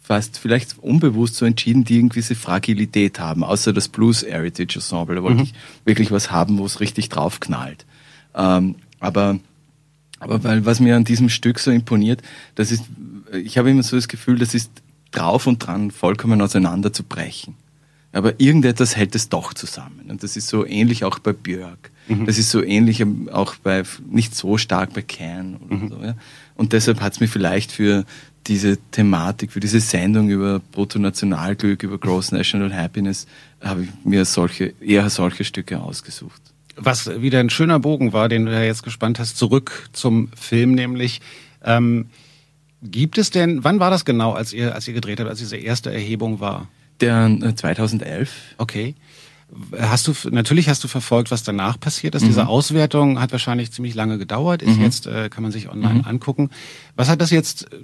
fast vielleicht unbewusst so entschieden, die irgendwie diese Fragilität haben, außer das Blues Heritage Ensemble. Da wollte mhm. ich wirklich was haben, wo es richtig draufknallt. Ähm, aber, aber weil, was mir an diesem Stück so imponiert, das ist, ich habe immer so das Gefühl, das ist drauf und dran, vollkommen auseinanderzubrechen. Aber irgendetwas hält es doch zusammen. Und das ist so ähnlich auch bei Björk. Mhm. Das ist so ähnlich auch bei, nicht so stark bei Can oder mhm. so. Ja? Und deshalb hat es mir vielleicht für diese Thematik, für diese Sendung über Bruttonationalglück, über Gross National Happiness, habe ich mir solche, eher solche Stücke ausgesucht. Was wieder ein schöner Bogen war, den du ja jetzt gespannt hast, zurück zum Film, nämlich ähm, gibt es denn, wann war das genau, als ihr, als ihr gedreht habt, als diese erste Erhebung war? Der äh, 2011. Okay. Hast du natürlich hast du verfolgt, was danach passiert ist. Mhm. Diese Auswertung hat wahrscheinlich ziemlich lange gedauert. Ist mhm. jetzt äh, kann man sich online mhm. angucken. Was hat das jetzt äh,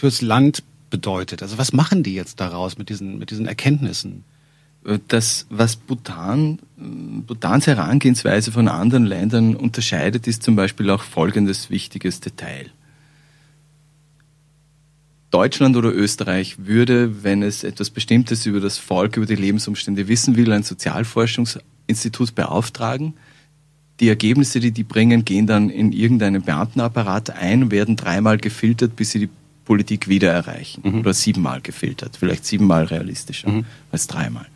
fürs Land bedeutet? Also was machen die jetzt daraus mit diesen mit diesen Erkenntnissen? Äh, das, was Bhutan, äh, Bhutans Herangehensweise von anderen Ländern unterscheidet, ist zum Beispiel auch folgendes wichtiges Detail. Deutschland oder Österreich würde, wenn es etwas Bestimmtes über das Volk, über die Lebensumstände wissen will, ein Sozialforschungsinstitut beauftragen. Die Ergebnisse, die die bringen, gehen dann in irgendeinen Beamtenapparat ein, werden dreimal gefiltert, bis sie die Politik wieder erreichen. Mhm. Oder siebenmal gefiltert. Vielleicht siebenmal realistischer mhm. als dreimal.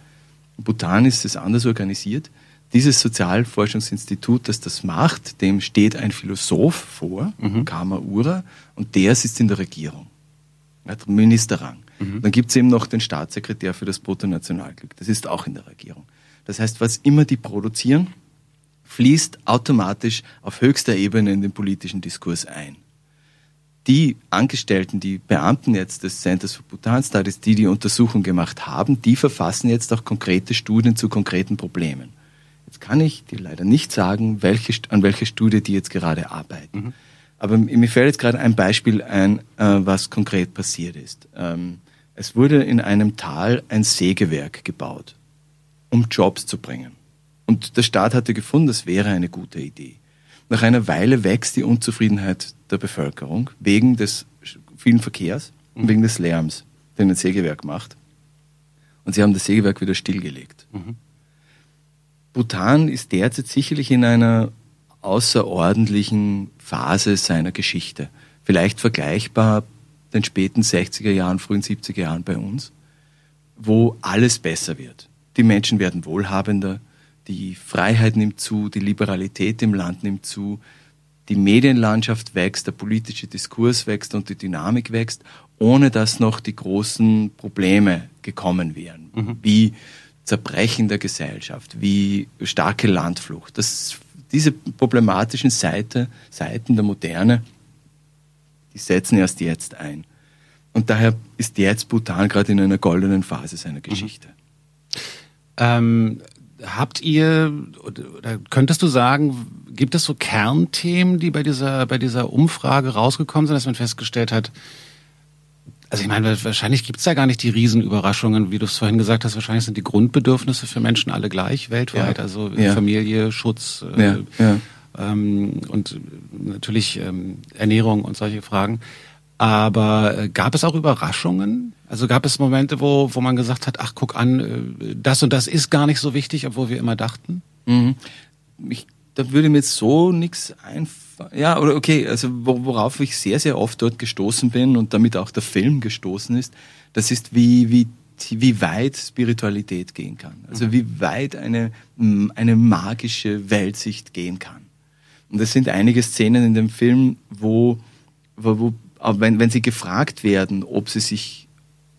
In Bhutan ist es anders organisiert. Dieses Sozialforschungsinstitut, das das macht, dem steht ein Philosoph vor, mhm. Kama Ura, und der sitzt in der Regierung hat Ministerrang. Mhm. Dann gibt es eben noch den Staatssekretär für das Bruttonationalglück. Das ist auch in der Regierung. Das heißt, was immer die produzieren, fließt automatisch auf höchster Ebene in den politischen Diskurs ein. Die Angestellten, die Beamten jetzt des Centers for Bhutan Studies, die die Untersuchung gemacht haben, die verfassen jetzt auch konkrete Studien zu konkreten Problemen. Jetzt kann ich dir leider nicht sagen, welche, an welcher Studie die jetzt gerade arbeiten. Mhm. Aber mir fällt jetzt gerade ein Beispiel ein, äh, was konkret passiert ist. Ähm, es wurde in einem Tal ein Sägewerk gebaut, um Jobs zu bringen. Und der Staat hatte gefunden, das wäre eine gute Idee. Nach einer Weile wächst die Unzufriedenheit der Bevölkerung wegen des vielen Verkehrs und wegen des Lärms, den ein Sägewerk macht. Und sie haben das Sägewerk wieder stillgelegt. Mhm. Bhutan ist derzeit sicherlich in einer außerordentlichen Phase seiner Geschichte. Vielleicht vergleichbar den späten 60er Jahren, frühen 70er Jahren bei uns, wo alles besser wird. Die Menschen werden wohlhabender, die Freiheit nimmt zu, die Liberalität im Land nimmt zu, die Medienlandschaft wächst, der politische Diskurs wächst und die Dynamik wächst, ohne dass noch die großen Probleme gekommen wären, mhm. wie Zerbrechen der Gesellschaft, wie starke Landflucht. Das diese problematischen Seite, Seiten der Moderne, Die setzen erst jetzt ein. Und daher ist jetzt Bhutan gerade in einer goldenen Phase seiner Geschichte. Mhm. Ähm, habt ihr, oder könntest du sagen, gibt es so Kernthemen, die bei dieser, bei dieser Umfrage rausgekommen sind, dass man festgestellt hat, also ich meine, wahrscheinlich gibt es da gar nicht die Riesenüberraschungen, wie du es vorhin gesagt hast. Wahrscheinlich sind die Grundbedürfnisse für Menschen alle gleich weltweit. Ja. Also ja. Familie, Schutz äh, ja. Ähm, und natürlich ähm, Ernährung und solche Fragen. Aber äh, gab es auch Überraschungen? Also gab es Momente, wo, wo man gesagt hat, ach guck an, äh, das und das ist gar nicht so wichtig, obwohl wir immer dachten? Mhm. Ich, da würde mir jetzt so nichts einfallen ja, oder okay, also worauf ich sehr, sehr oft dort gestoßen bin und damit auch der Film gestoßen ist, das ist, wie, wie, wie weit Spiritualität gehen kann. Also mhm. wie weit eine, eine magische Weltsicht gehen kann. Und es sind einige Szenen in dem Film, wo, wo, wo wenn, wenn sie gefragt werden, ob sie sich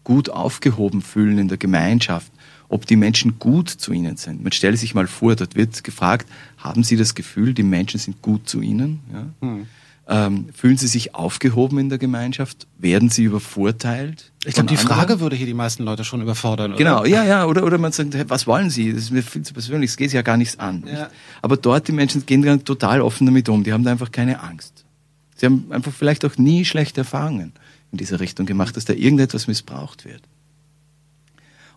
gut aufgehoben fühlen in der Gemeinschaft, ob die Menschen gut zu ihnen sind. Man stelle sich mal vor, dort wird gefragt, haben Sie das Gefühl, die Menschen sind gut zu Ihnen? Ja? Hm. Ähm, fühlen Sie sich aufgehoben in der Gemeinschaft? Werden Sie übervorteilt? Ich glaube, die anderen? Frage würde hier die meisten Leute schon überfordern. Oder? Genau, ja, ja. Oder, oder man sagt, hey, was wollen Sie? Das ist mir viel zu persönlich, es geht ja gar nichts an. Ja. Aber dort, die Menschen gehen dann total offen damit um. Die haben da einfach keine Angst. Sie haben einfach vielleicht auch nie schlechte Erfahrungen in dieser Richtung gemacht, dass da irgendetwas missbraucht wird.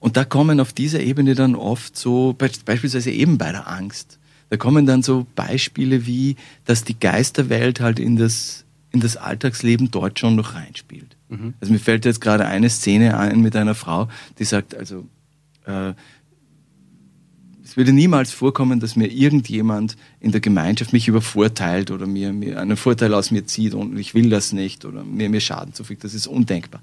Und da kommen auf dieser Ebene dann oft so, beispielsweise eben bei der Angst, da kommen dann so Beispiele wie, dass die Geisterwelt halt in das, in das Alltagsleben dort schon noch reinspielt. Mhm. Also mir fällt jetzt gerade eine Szene ein mit einer Frau, die sagt, also äh, es würde niemals vorkommen, dass mir irgendjemand in der Gemeinschaft mich übervorteilt oder mir, mir einen Vorteil aus mir zieht und ich will das nicht oder mir, mir Schaden zufügt. Das ist undenkbar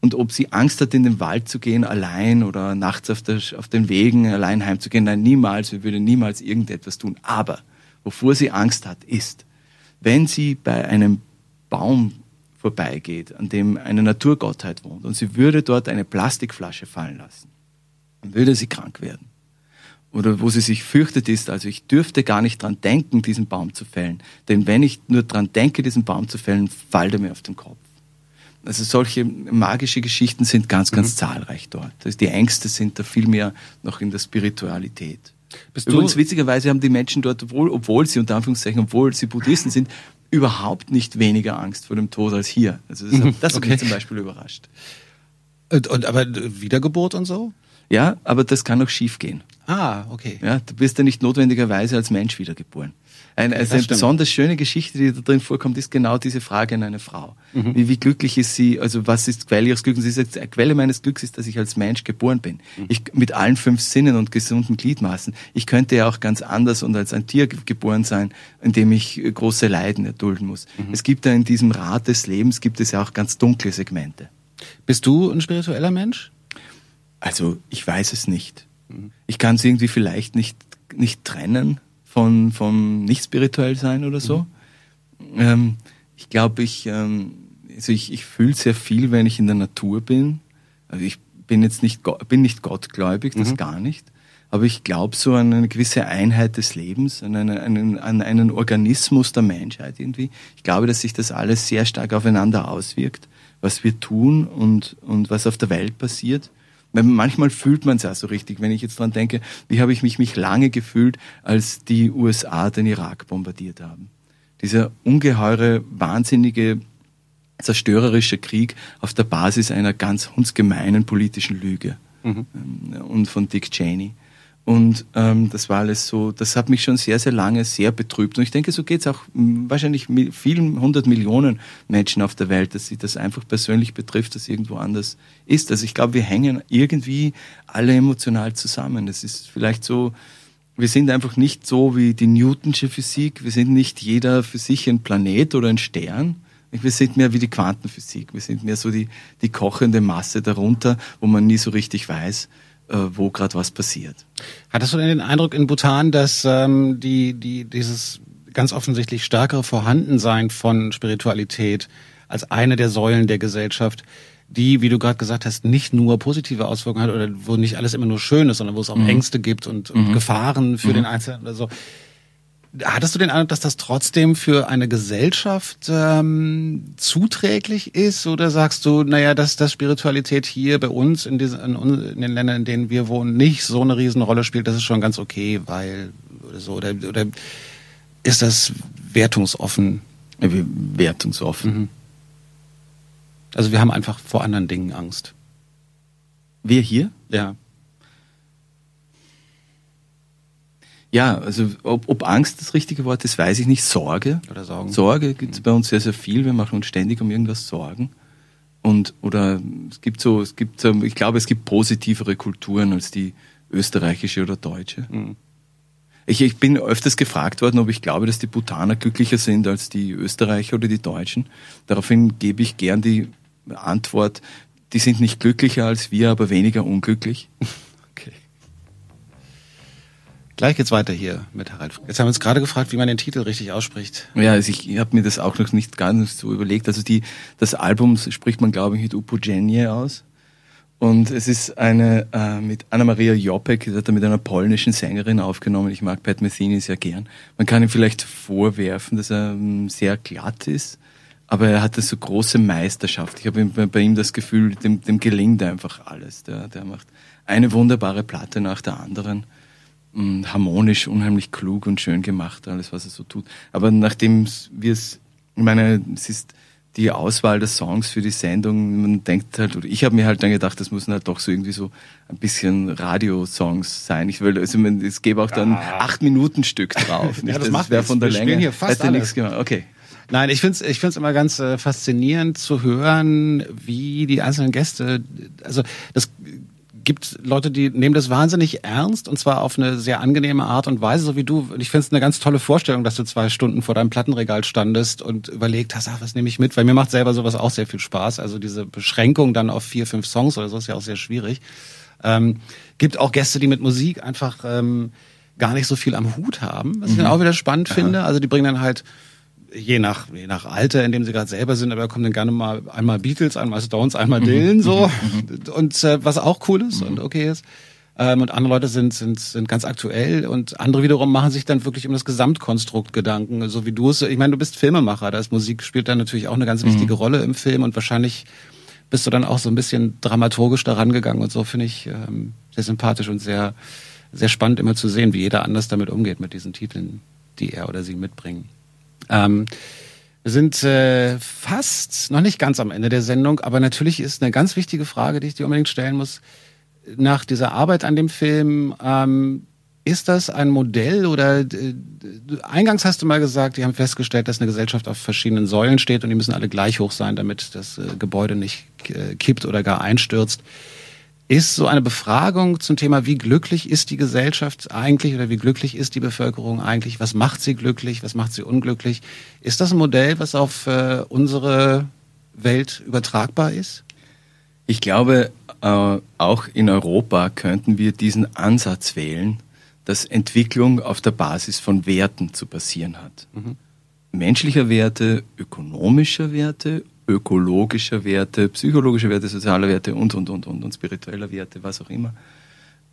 und ob sie Angst hat, in den Wald zu gehen, allein oder nachts auf, der, auf den Wegen allein heimzugehen. Nein, niemals. Wir würden niemals irgendetwas tun. Aber wovor sie Angst hat, ist, wenn sie bei einem Baum vorbeigeht, an dem eine Naturgottheit wohnt, und sie würde dort eine Plastikflasche fallen lassen, dann würde sie krank werden. Oder wo sie sich fürchtet ist, also ich dürfte gar nicht dran denken, diesen Baum zu fällen. Denn wenn ich nur dran denke, diesen Baum zu fällen, fällt er mir auf den Kopf. Also solche magische Geschichten sind ganz, ganz mhm. zahlreich dort. Also die Ängste sind da viel mehr noch in der Spiritualität. Bist Übrigens, witzigerweise haben die Menschen dort, obwohl, obwohl sie, unter Anführungszeichen, obwohl sie Buddhisten sind, überhaupt nicht weniger Angst vor dem Tod als hier. Also das, mhm, das hat okay. mich zum Beispiel überrascht. Und, und aber Wiedergeburt und so? Ja, aber das kann auch schief gehen. Ah, okay. Ja, du wirst ja nicht notwendigerweise als Mensch wiedergeboren. Ein, also eine besonders schöne Geschichte, die da drin vorkommt, ist genau diese Frage an eine Frau. Mhm. Wie, wie glücklich ist sie, also was ist Quelle ihres Glücks? Sie sagt, Quelle meines Glücks ist, dass ich als Mensch geboren bin. Mhm. Ich, mit allen fünf Sinnen und gesunden Gliedmaßen. Ich könnte ja auch ganz anders und als ein Tier geboren sein, in dem ich große Leiden erdulden muss. Mhm. Es gibt ja in diesem Rad des Lebens, gibt es ja auch ganz dunkle Segmente. Bist du ein spiritueller Mensch? Also, ich weiß es nicht. Ich kann es irgendwie vielleicht nicht, nicht trennen von, vom nicht spirituell sein oder so. Mhm. Ähm, ich glaube, ich, ähm, also ich, ich fühle sehr viel, wenn ich in der Natur bin. Also ich bin jetzt nicht, bin nicht gottgläubig, das mhm. gar nicht. Aber ich glaube so an eine gewisse Einheit des Lebens, an einen, einen, an einen Organismus der Menschheit irgendwie. Ich glaube, dass sich das alles sehr stark aufeinander auswirkt, was wir tun und, und was auf der Welt passiert. Manchmal fühlt man es ja so richtig. Wenn ich jetzt dran denke, wie habe ich mich, mich lange gefühlt, als die USA den Irak bombardiert haben. Dieser ungeheure, wahnsinnige, zerstörerische Krieg auf der Basis einer ganz hundsgemeinen politischen Lüge. Mhm. Ähm, und von Dick Cheney. Und ähm, das war alles so, das hat mich schon sehr, sehr lange sehr betrübt. Und ich denke, so geht es auch wahrscheinlich vielen hundert Millionen Menschen auf der Welt, dass sie das einfach persönlich betrifft, dass irgendwo anders ist. Also ich glaube, wir hängen irgendwie alle emotional zusammen. Das ist vielleicht so, wir sind einfach nicht so wie die Newtonsche Physik. Wir sind nicht jeder für sich ein Planet oder ein Stern. Wir sind mehr wie die Quantenphysik. Wir sind mehr so die, die kochende Masse darunter, wo man nie so richtig weiß, wo gerade was passiert. Hattest du denn den Eindruck in Bhutan, dass ähm, die, die, dieses ganz offensichtlich stärkere Vorhandensein von Spiritualität als eine der Säulen der Gesellschaft, die, wie du gerade gesagt hast, nicht nur positive Auswirkungen hat oder wo nicht alles immer nur schön ist, sondern wo es auch mhm. Ängste gibt und, und mhm. Gefahren für mhm. den Einzelnen oder so. Hattest du den Eindruck, dass das trotzdem für eine Gesellschaft ähm, zuträglich ist? Oder sagst du, naja, dass, dass Spiritualität hier bei uns in, diesen, in, den Ländern, in denen wir wohnen, nicht so eine Riesenrolle spielt, das ist schon ganz okay, weil oder so? Oder, oder ist das wertungsoffen? Wertungsoffen. Mhm. Also wir haben einfach vor anderen Dingen Angst. Wir hier? Ja. Ja, also ob, ob Angst das richtige Wort ist, weiß ich nicht. Sorge. Oder Sorgen. Sorge gibt es bei uns sehr, sehr viel. Wir machen uns ständig um irgendwas Sorgen. Und oder es gibt so, es gibt, ich glaube, es gibt positivere Kulturen als die österreichische oder deutsche. Mhm. Ich, ich bin öfters gefragt worden, ob ich glaube, dass die Bhutaner glücklicher sind als die Österreicher oder die Deutschen. Daraufhin gebe ich gern die Antwort, die sind nicht glücklicher als wir, aber weniger unglücklich. Gleich geht's weiter hier mit Harald. Jetzt haben wir uns gerade gefragt, wie man den Titel richtig ausspricht. Ja, also ich habe mir das auch noch nicht nicht so überlegt. Also die, das Album spricht man, glaube ich, mit Upogenie aus. Und es ist eine äh, mit Anna-Maria Jopek, das hat er mit einer polnischen Sängerin aufgenommen. Ich mag Pat Metheny sehr gern. Man kann ihm vielleicht vorwerfen, dass er ähm, sehr glatt ist, aber er hat so große Meisterschaft. Ich habe bei ihm das Gefühl, dem, dem gelingt einfach alles. Der, der macht eine wunderbare Platte nach der anderen. Harmonisch, unheimlich klug und schön gemacht, alles, was er so tut. Aber nachdem wir es, ich meine, es ist die Auswahl der Songs für die Sendung, man denkt halt, oder ich habe mir halt dann gedacht, das müssen halt doch so irgendwie so ein bisschen Radiosongs sein. Ich will, also es gäbe auch dann ah. acht Minuten Stück drauf. Nicht? ja, das, das wäre von der Länge. Hier fast Hätte nichts gemacht. Okay. Nein, ich finde es ich find's immer ganz äh, faszinierend zu hören, wie die einzelnen Gäste, also das gibt Leute, die nehmen das wahnsinnig ernst und zwar auf eine sehr angenehme Art und Weise, so wie du. Ich finde es eine ganz tolle Vorstellung, dass du zwei Stunden vor deinem Plattenregal standest und überlegt hast, ach, was nehme ich mit? Weil mir macht selber sowas auch sehr viel Spaß. Also diese Beschränkung dann auf vier, fünf Songs oder so ist ja auch sehr schwierig. Ähm, gibt auch Gäste, die mit Musik einfach ähm, gar nicht so viel am Hut haben, was ich dann mhm. auch wieder spannend Aha. finde. Also die bringen dann halt je nach, je nach Alter, in dem sie gerade selber sind, aber da kommen dann gerne mal einmal Beatles, einmal Stones, einmal Dylan so mhm. und äh, was auch cool ist und okay ist. Ähm, und andere Leute sind, sind, sind ganz aktuell und andere wiederum machen sich dann wirklich um das Gesamtkonstrukt Gedanken, so wie du es. Ich meine, du bist Filmemacher, da ist Musik spielt dann natürlich auch eine ganz wichtige mhm. Rolle im Film und wahrscheinlich bist du dann auch so ein bisschen dramaturgisch daran gegangen und so finde ich ähm, sehr sympathisch und sehr, sehr spannend immer zu sehen, wie jeder anders damit umgeht mit diesen Titeln, die er oder sie mitbringen. Ähm, wir sind äh, fast noch nicht ganz am Ende der Sendung, aber natürlich ist eine ganz wichtige Frage, die ich dir unbedingt stellen muss. Nach dieser Arbeit an dem Film, ähm, ist das ein Modell oder äh, eingangs hast du mal gesagt, die haben festgestellt, dass eine Gesellschaft auf verschiedenen Säulen steht und die müssen alle gleich hoch sein, damit das äh, Gebäude nicht äh, kippt oder gar einstürzt. Ist so eine Befragung zum Thema, wie glücklich ist die Gesellschaft eigentlich oder wie glücklich ist die Bevölkerung eigentlich? Was macht sie glücklich? Was macht sie unglücklich? Ist das ein Modell, was auf äh, unsere Welt übertragbar ist? Ich glaube, äh, auch in Europa könnten wir diesen Ansatz wählen, dass Entwicklung auf der Basis von Werten zu passieren hat. Mhm. Menschlicher Werte, ökonomischer Werte ökologischer Werte, psychologischer Werte, sozialer Werte und, und, und, und, und spiritueller Werte, was auch immer.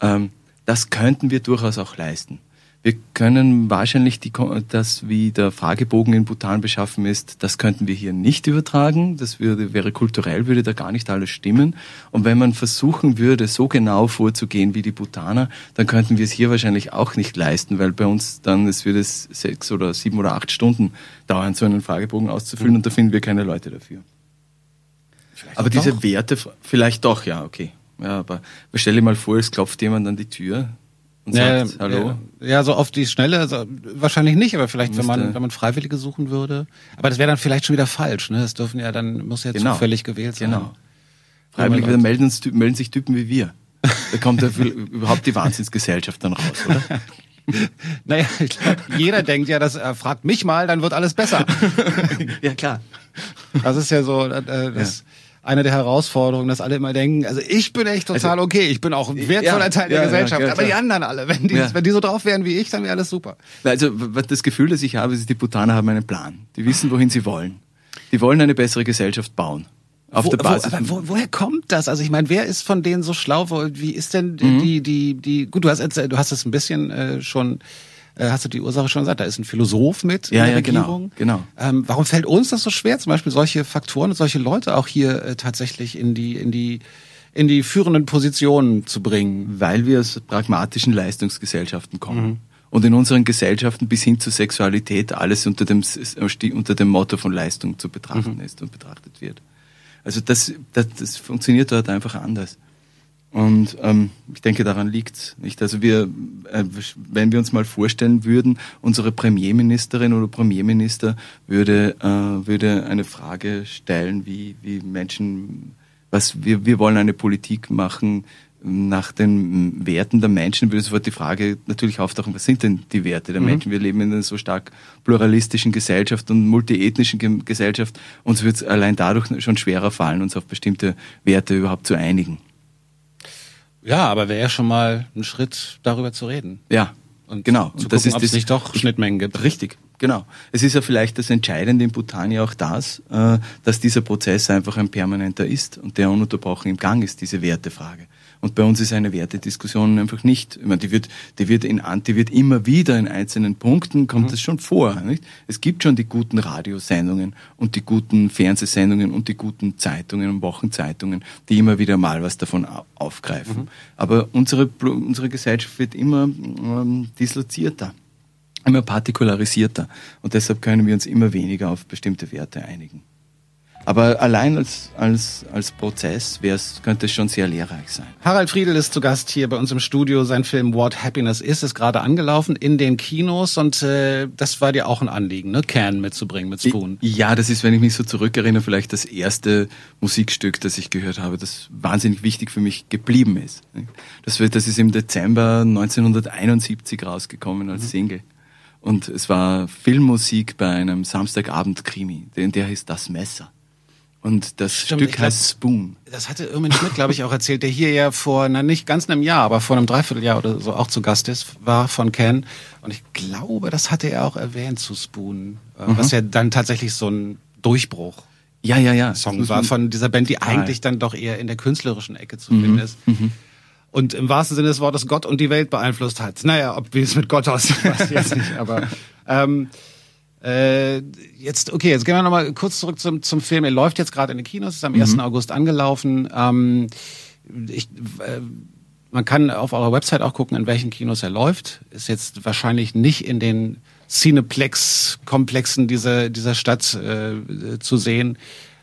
Ähm, das könnten wir durchaus auch leisten. Wir können wahrscheinlich die, das, wie der Fragebogen in Bhutan beschaffen ist, das könnten wir hier nicht übertragen. Das würde, wäre kulturell, würde da gar nicht alles stimmen. Und wenn man versuchen würde, so genau vorzugehen wie die Bhutaner, dann könnten wir es hier wahrscheinlich auch nicht leisten, weil bei uns dann, es würde es sechs oder sieben oder acht Stunden dauern, so einen Fragebogen auszufüllen mhm. und da finden wir keine Leute dafür. Vielleicht aber diese doch. Werte, vielleicht doch, ja, okay. Ja, aber stell dir mal vor, es klopft jemand an die Tür und ja, sagt, hallo? Ja, so oft die Schnelle, also wahrscheinlich nicht, aber vielleicht, wenn man, wenn man Freiwillige suchen würde. Aber das wäre dann vielleicht schon wieder falsch, ne? Das dürfen ja dann, muss ja genau. zufällig gewählt sein. Genau. Freiwillige melden, melden sich Typen wie wir. Da kommt ja überhaupt die Wahnsinnsgesellschaft dann raus, oder? Naja, ich glaub, jeder denkt ja, dass er fragt mich mal, dann wird alles besser. ja, klar. Das ist ja so, äh, das, ja eine der Herausforderungen, dass alle immer denken, also ich bin echt total also, okay, ich bin auch ein wertvoller ja, Teil der ja, Gesellschaft, ja, aber die anderen alle, wenn die, wenn die so drauf wären wie ich, dann wäre alles super. Also das Gefühl, das ich habe, ist, die Bhutaner haben einen Plan. Die wissen, wohin sie wollen. Die wollen eine bessere Gesellschaft bauen. Auf wo, der Basis. Wo, wo, woher kommt das? Also ich meine, wer ist von denen so schlau? Wie ist denn mhm. die, die, die, gut, du hast, du hast es ein bisschen äh, schon äh, hast du die Ursache schon gesagt, da ist ein Philosoph mit ja, in der ja, genau, Regierung. Genau. Ähm, warum fällt uns das so schwer, zum Beispiel solche Faktoren und solche Leute auch hier äh, tatsächlich in die, in die in die führenden Positionen zu bringen? Weil wir aus pragmatischen Leistungsgesellschaften kommen. Mhm. Und in unseren Gesellschaften bis hin zur Sexualität alles unter dem, unter dem Motto von Leistung zu betrachten mhm. ist und betrachtet wird. Also das, das, das funktioniert dort einfach anders. Und ähm, ich denke, daran liegt's nicht. Also wir, äh, wenn wir uns mal vorstellen würden, unsere Premierministerin oder Premierminister würde, äh, würde eine Frage stellen, wie, wie Menschen, was wir, wir wollen eine Politik machen nach den Werten der Menschen, würde sofort die Frage natürlich auftauchen, was sind denn die Werte der mhm. Menschen? Wir leben in einer so stark pluralistischen Gesellschaft und multiethnischen Gesellschaft. Uns wird es allein dadurch schon schwerer fallen, uns auf bestimmte Werte überhaupt zu einigen. Ja, aber wäre ja schon mal ein Schritt, darüber zu reden. Ja, und genau. Zu und das gucken, ist ob es nicht doch Schnittmengen gibt. Richtig, genau. Es ist ja vielleicht das Entscheidende in Bhutan ja auch das, äh, dass dieser Prozess einfach ein permanenter ist und der ununterbrochen im Gang ist, diese Wertefrage. Und bei uns ist eine Wertediskussion einfach nicht, ich meine, die wird, die wird in, die wird immer wieder in einzelnen Punkten kommt mhm. das schon vor, nicht? Es gibt schon die guten Radiosendungen und die guten Fernsehsendungen und die guten Zeitungen und Wochenzeitungen, die immer wieder mal was davon aufgreifen. Mhm. Aber unsere, unsere Gesellschaft wird immer ähm, dislozierter immer partikularisierter. Und deshalb können wir uns immer weniger auf bestimmte Werte einigen. Aber allein als, als, als Prozess könnte es schon sehr lehrreich sein. Harald Friedel ist zu Gast hier bei uns im Studio. Sein Film What Happiness Is ist gerade angelaufen in den Kinos und äh, das war dir auch ein Anliegen, ne? Can mitzubringen mit Spoon. Ja, das ist, wenn ich mich so zurückerinnere, vielleicht das erste Musikstück, das ich gehört habe, das wahnsinnig wichtig für mich geblieben ist. Das, wird, das ist im Dezember 1971 rausgekommen als mhm. Single. Und es war Filmmusik bei einem Samstagabend-Krimi, der heißt Das Messer. Und das Stimmt, Stück heißt Spoon. Das hatte Irmin Schmidt, glaube ich, auch erzählt, der hier ja vor, na nicht ganz einem Jahr, aber vor einem Dreivierteljahr oder so auch zu Gast ist, war von Ken. Und ich glaube, das hatte er auch erwähnt zu Spoon, äh, mhm. was ja dann tatsächlich so ein Durchbruch ja, ja, ja. Song war von dieser Band, die eigentlich dann doch eher in der künstlerischen Ecke zu finden mhm. ist. Mhm. Und im wahrsten Sinne des Wortes Gott und die Welt beeinflusst hat. Naja, ob wie es mit Gott aussieht, weiß ich jetzt nicht. Aber ähm, äh, jetzt, okay, jetzt gehen wir nochmal kurz zurück zum, zum Film. Er läuft jetzt gerade in den Kinos, ist am mhm. 1. August angelaufen. Ähm, ich, äh, man kann auf eurer Website auch gucken, in welchen Kinos er läuft. Ist jetzt wahrscheinlich nicht in den Cineplex-Komplexen dieser, dieser Stadt äh, zu sehen.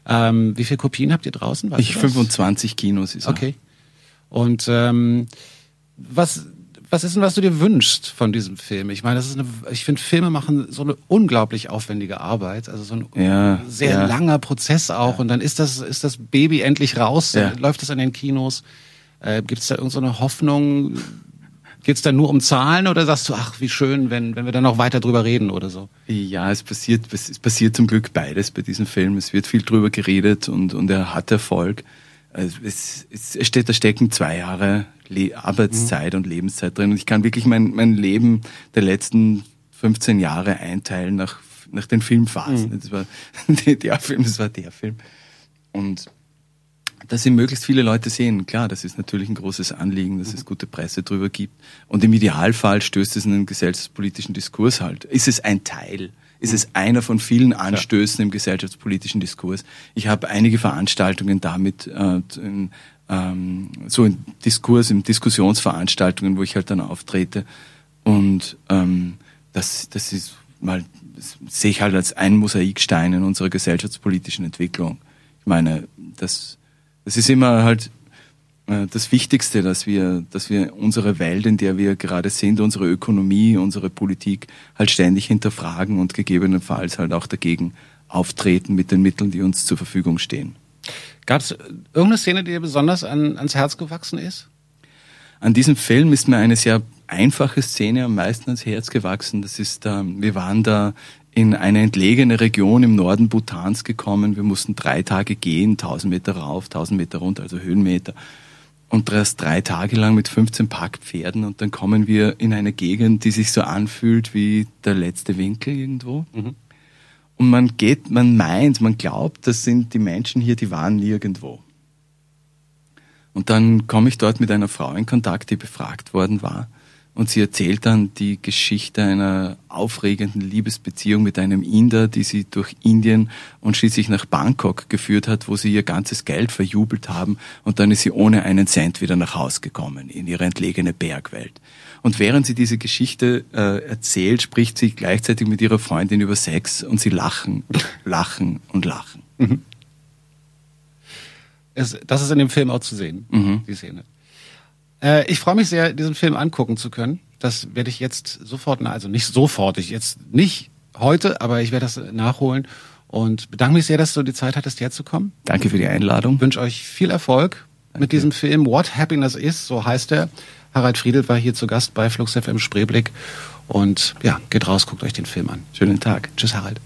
Ähm, wie viele Kopien habt ihr draußen? Weißt ich 25 Kinos ist er. Okay. Und ähm, was was ist denn, was du dir wünschst von diesem Film? Ich meine, das ist eine, ich finde, Filme machen so eine unglaublich aufwendige Arbeit, also so ein ja, sehr ja. langer Prozess auch. Ja. Und dann ist das, ist das Baby endlich raus, dann läuft es in den Kinos. Äh, Gibt es da irgendeine so Hoffnung? Geht es da nur um Zahlen oder sagst du, ach, wie schön, wenn, wenn wir dann noch weiter drüber reden oder so? Ja, es passiert, es passiert zum Glück beides bei diesem Film. Es wird viel drüber geredet und, und er hat Erfolg. Also es, es steht, da stecken zwei Jahre Le Arbeitszeit mhm. und Lebenszeit drin. Und ich kann wirklich mein, mein Leben der letzten 15 Jahre einteilen nach, nach den Filmphasen. Mhm. Das war der Film, das war der Film. Und dass sie möglichst viele Leute sehen, klar, das ist natürlich ein großes Anliegen, dass mhm. es gute Presse drüber gibt. Und im Idealfall stößt es in einen gesellschaftspolitischen Diskurs halt. Ist es ein Teil? ist es einer von vielen Anstößen im gesellschaftspolitischen Diskurs. Ich habe einige Veranstaltungen damit, äh, in, ähm, so in Diskurs, in Diskussionsveranstaltungen, wo ich halt dann auftrete. Und ähm, das, das ist mal, das sehe ich halt als ein Mosaikstein in unserer gesellschaftspolitischen Entwicklung. Ich meine, das, das ist immer halt äh, das Wichtigste, dass wir, dass wir unsere Welt, in der wir gerade sind, unsere Ökonomie, unsere Politik halt ständig hinterfragen und gegebenenfalls halt auch dagegen auftreten mit den Mitteln, die uns zur Verfügung stehen. Gab es irgendeine Szene, die dir besonders an, ans Herz gewachsen ist? An diesem Film ist mir eine sehr einfache Szene am meisten ans Herz gewachsen. Das ist, äh, wir waren da in eine entlegene Region im Norden Bhutans gekommen. Wir mussten drei Tage gehen, 1000 Meter rauf, 1000 Meter runter, also Höhenmeter und das drei Tage lang mit 15 Packpferden und dann kommen wir in eine Gegend, die sich so anfühlt wie der letzte Winkel irgendwo. Mhm. Und man geht, man meint, man glaubt, das sind die Menschen hier, die waren nirgendwo. Und dann komme ich dort mit einer Frau in Kontakt, die befragt worden war. Und sie erzählt dann die Geschichte einer aufregenden Liebesbeziehung mit einem Inder, die sie durch Indien und schließlich nach Bangkok geführt hat, wo sie ihr ganzes Geld verjubelt haben und dann ist sie ohne einen Cent wieder nach Haus gekommen in ihre entlegene Bergwelt. Und während sie diese Geschichte äh, erzählt, spricht sie gleichzeitig mit ihrer Freundin über Sex und sie lachen, lachen und lachen. Mhm. Es, das ist in dem Film auch zu sehen, mhm. die Szene. Äh, ich freue mich sehr, diesen Film angucken zu können. Das werde ich jetzt sofort, also nicht sofort, ich jetzt nicht heute, aber ich werde das nachholen und bedanke mich sehr, dass du die Zeit hattest, herzukommen. Danke für die Einladung. Ich wünsche euch viel Erfolg Danke. mit diesem Film What Happiness Is, so heißt er. Harald Friedel war hier zu Gast bei Flux FM Spreeblick und ja, geht raus, guckt euch den Film an. Schönen Tag. Tschüss, Harald.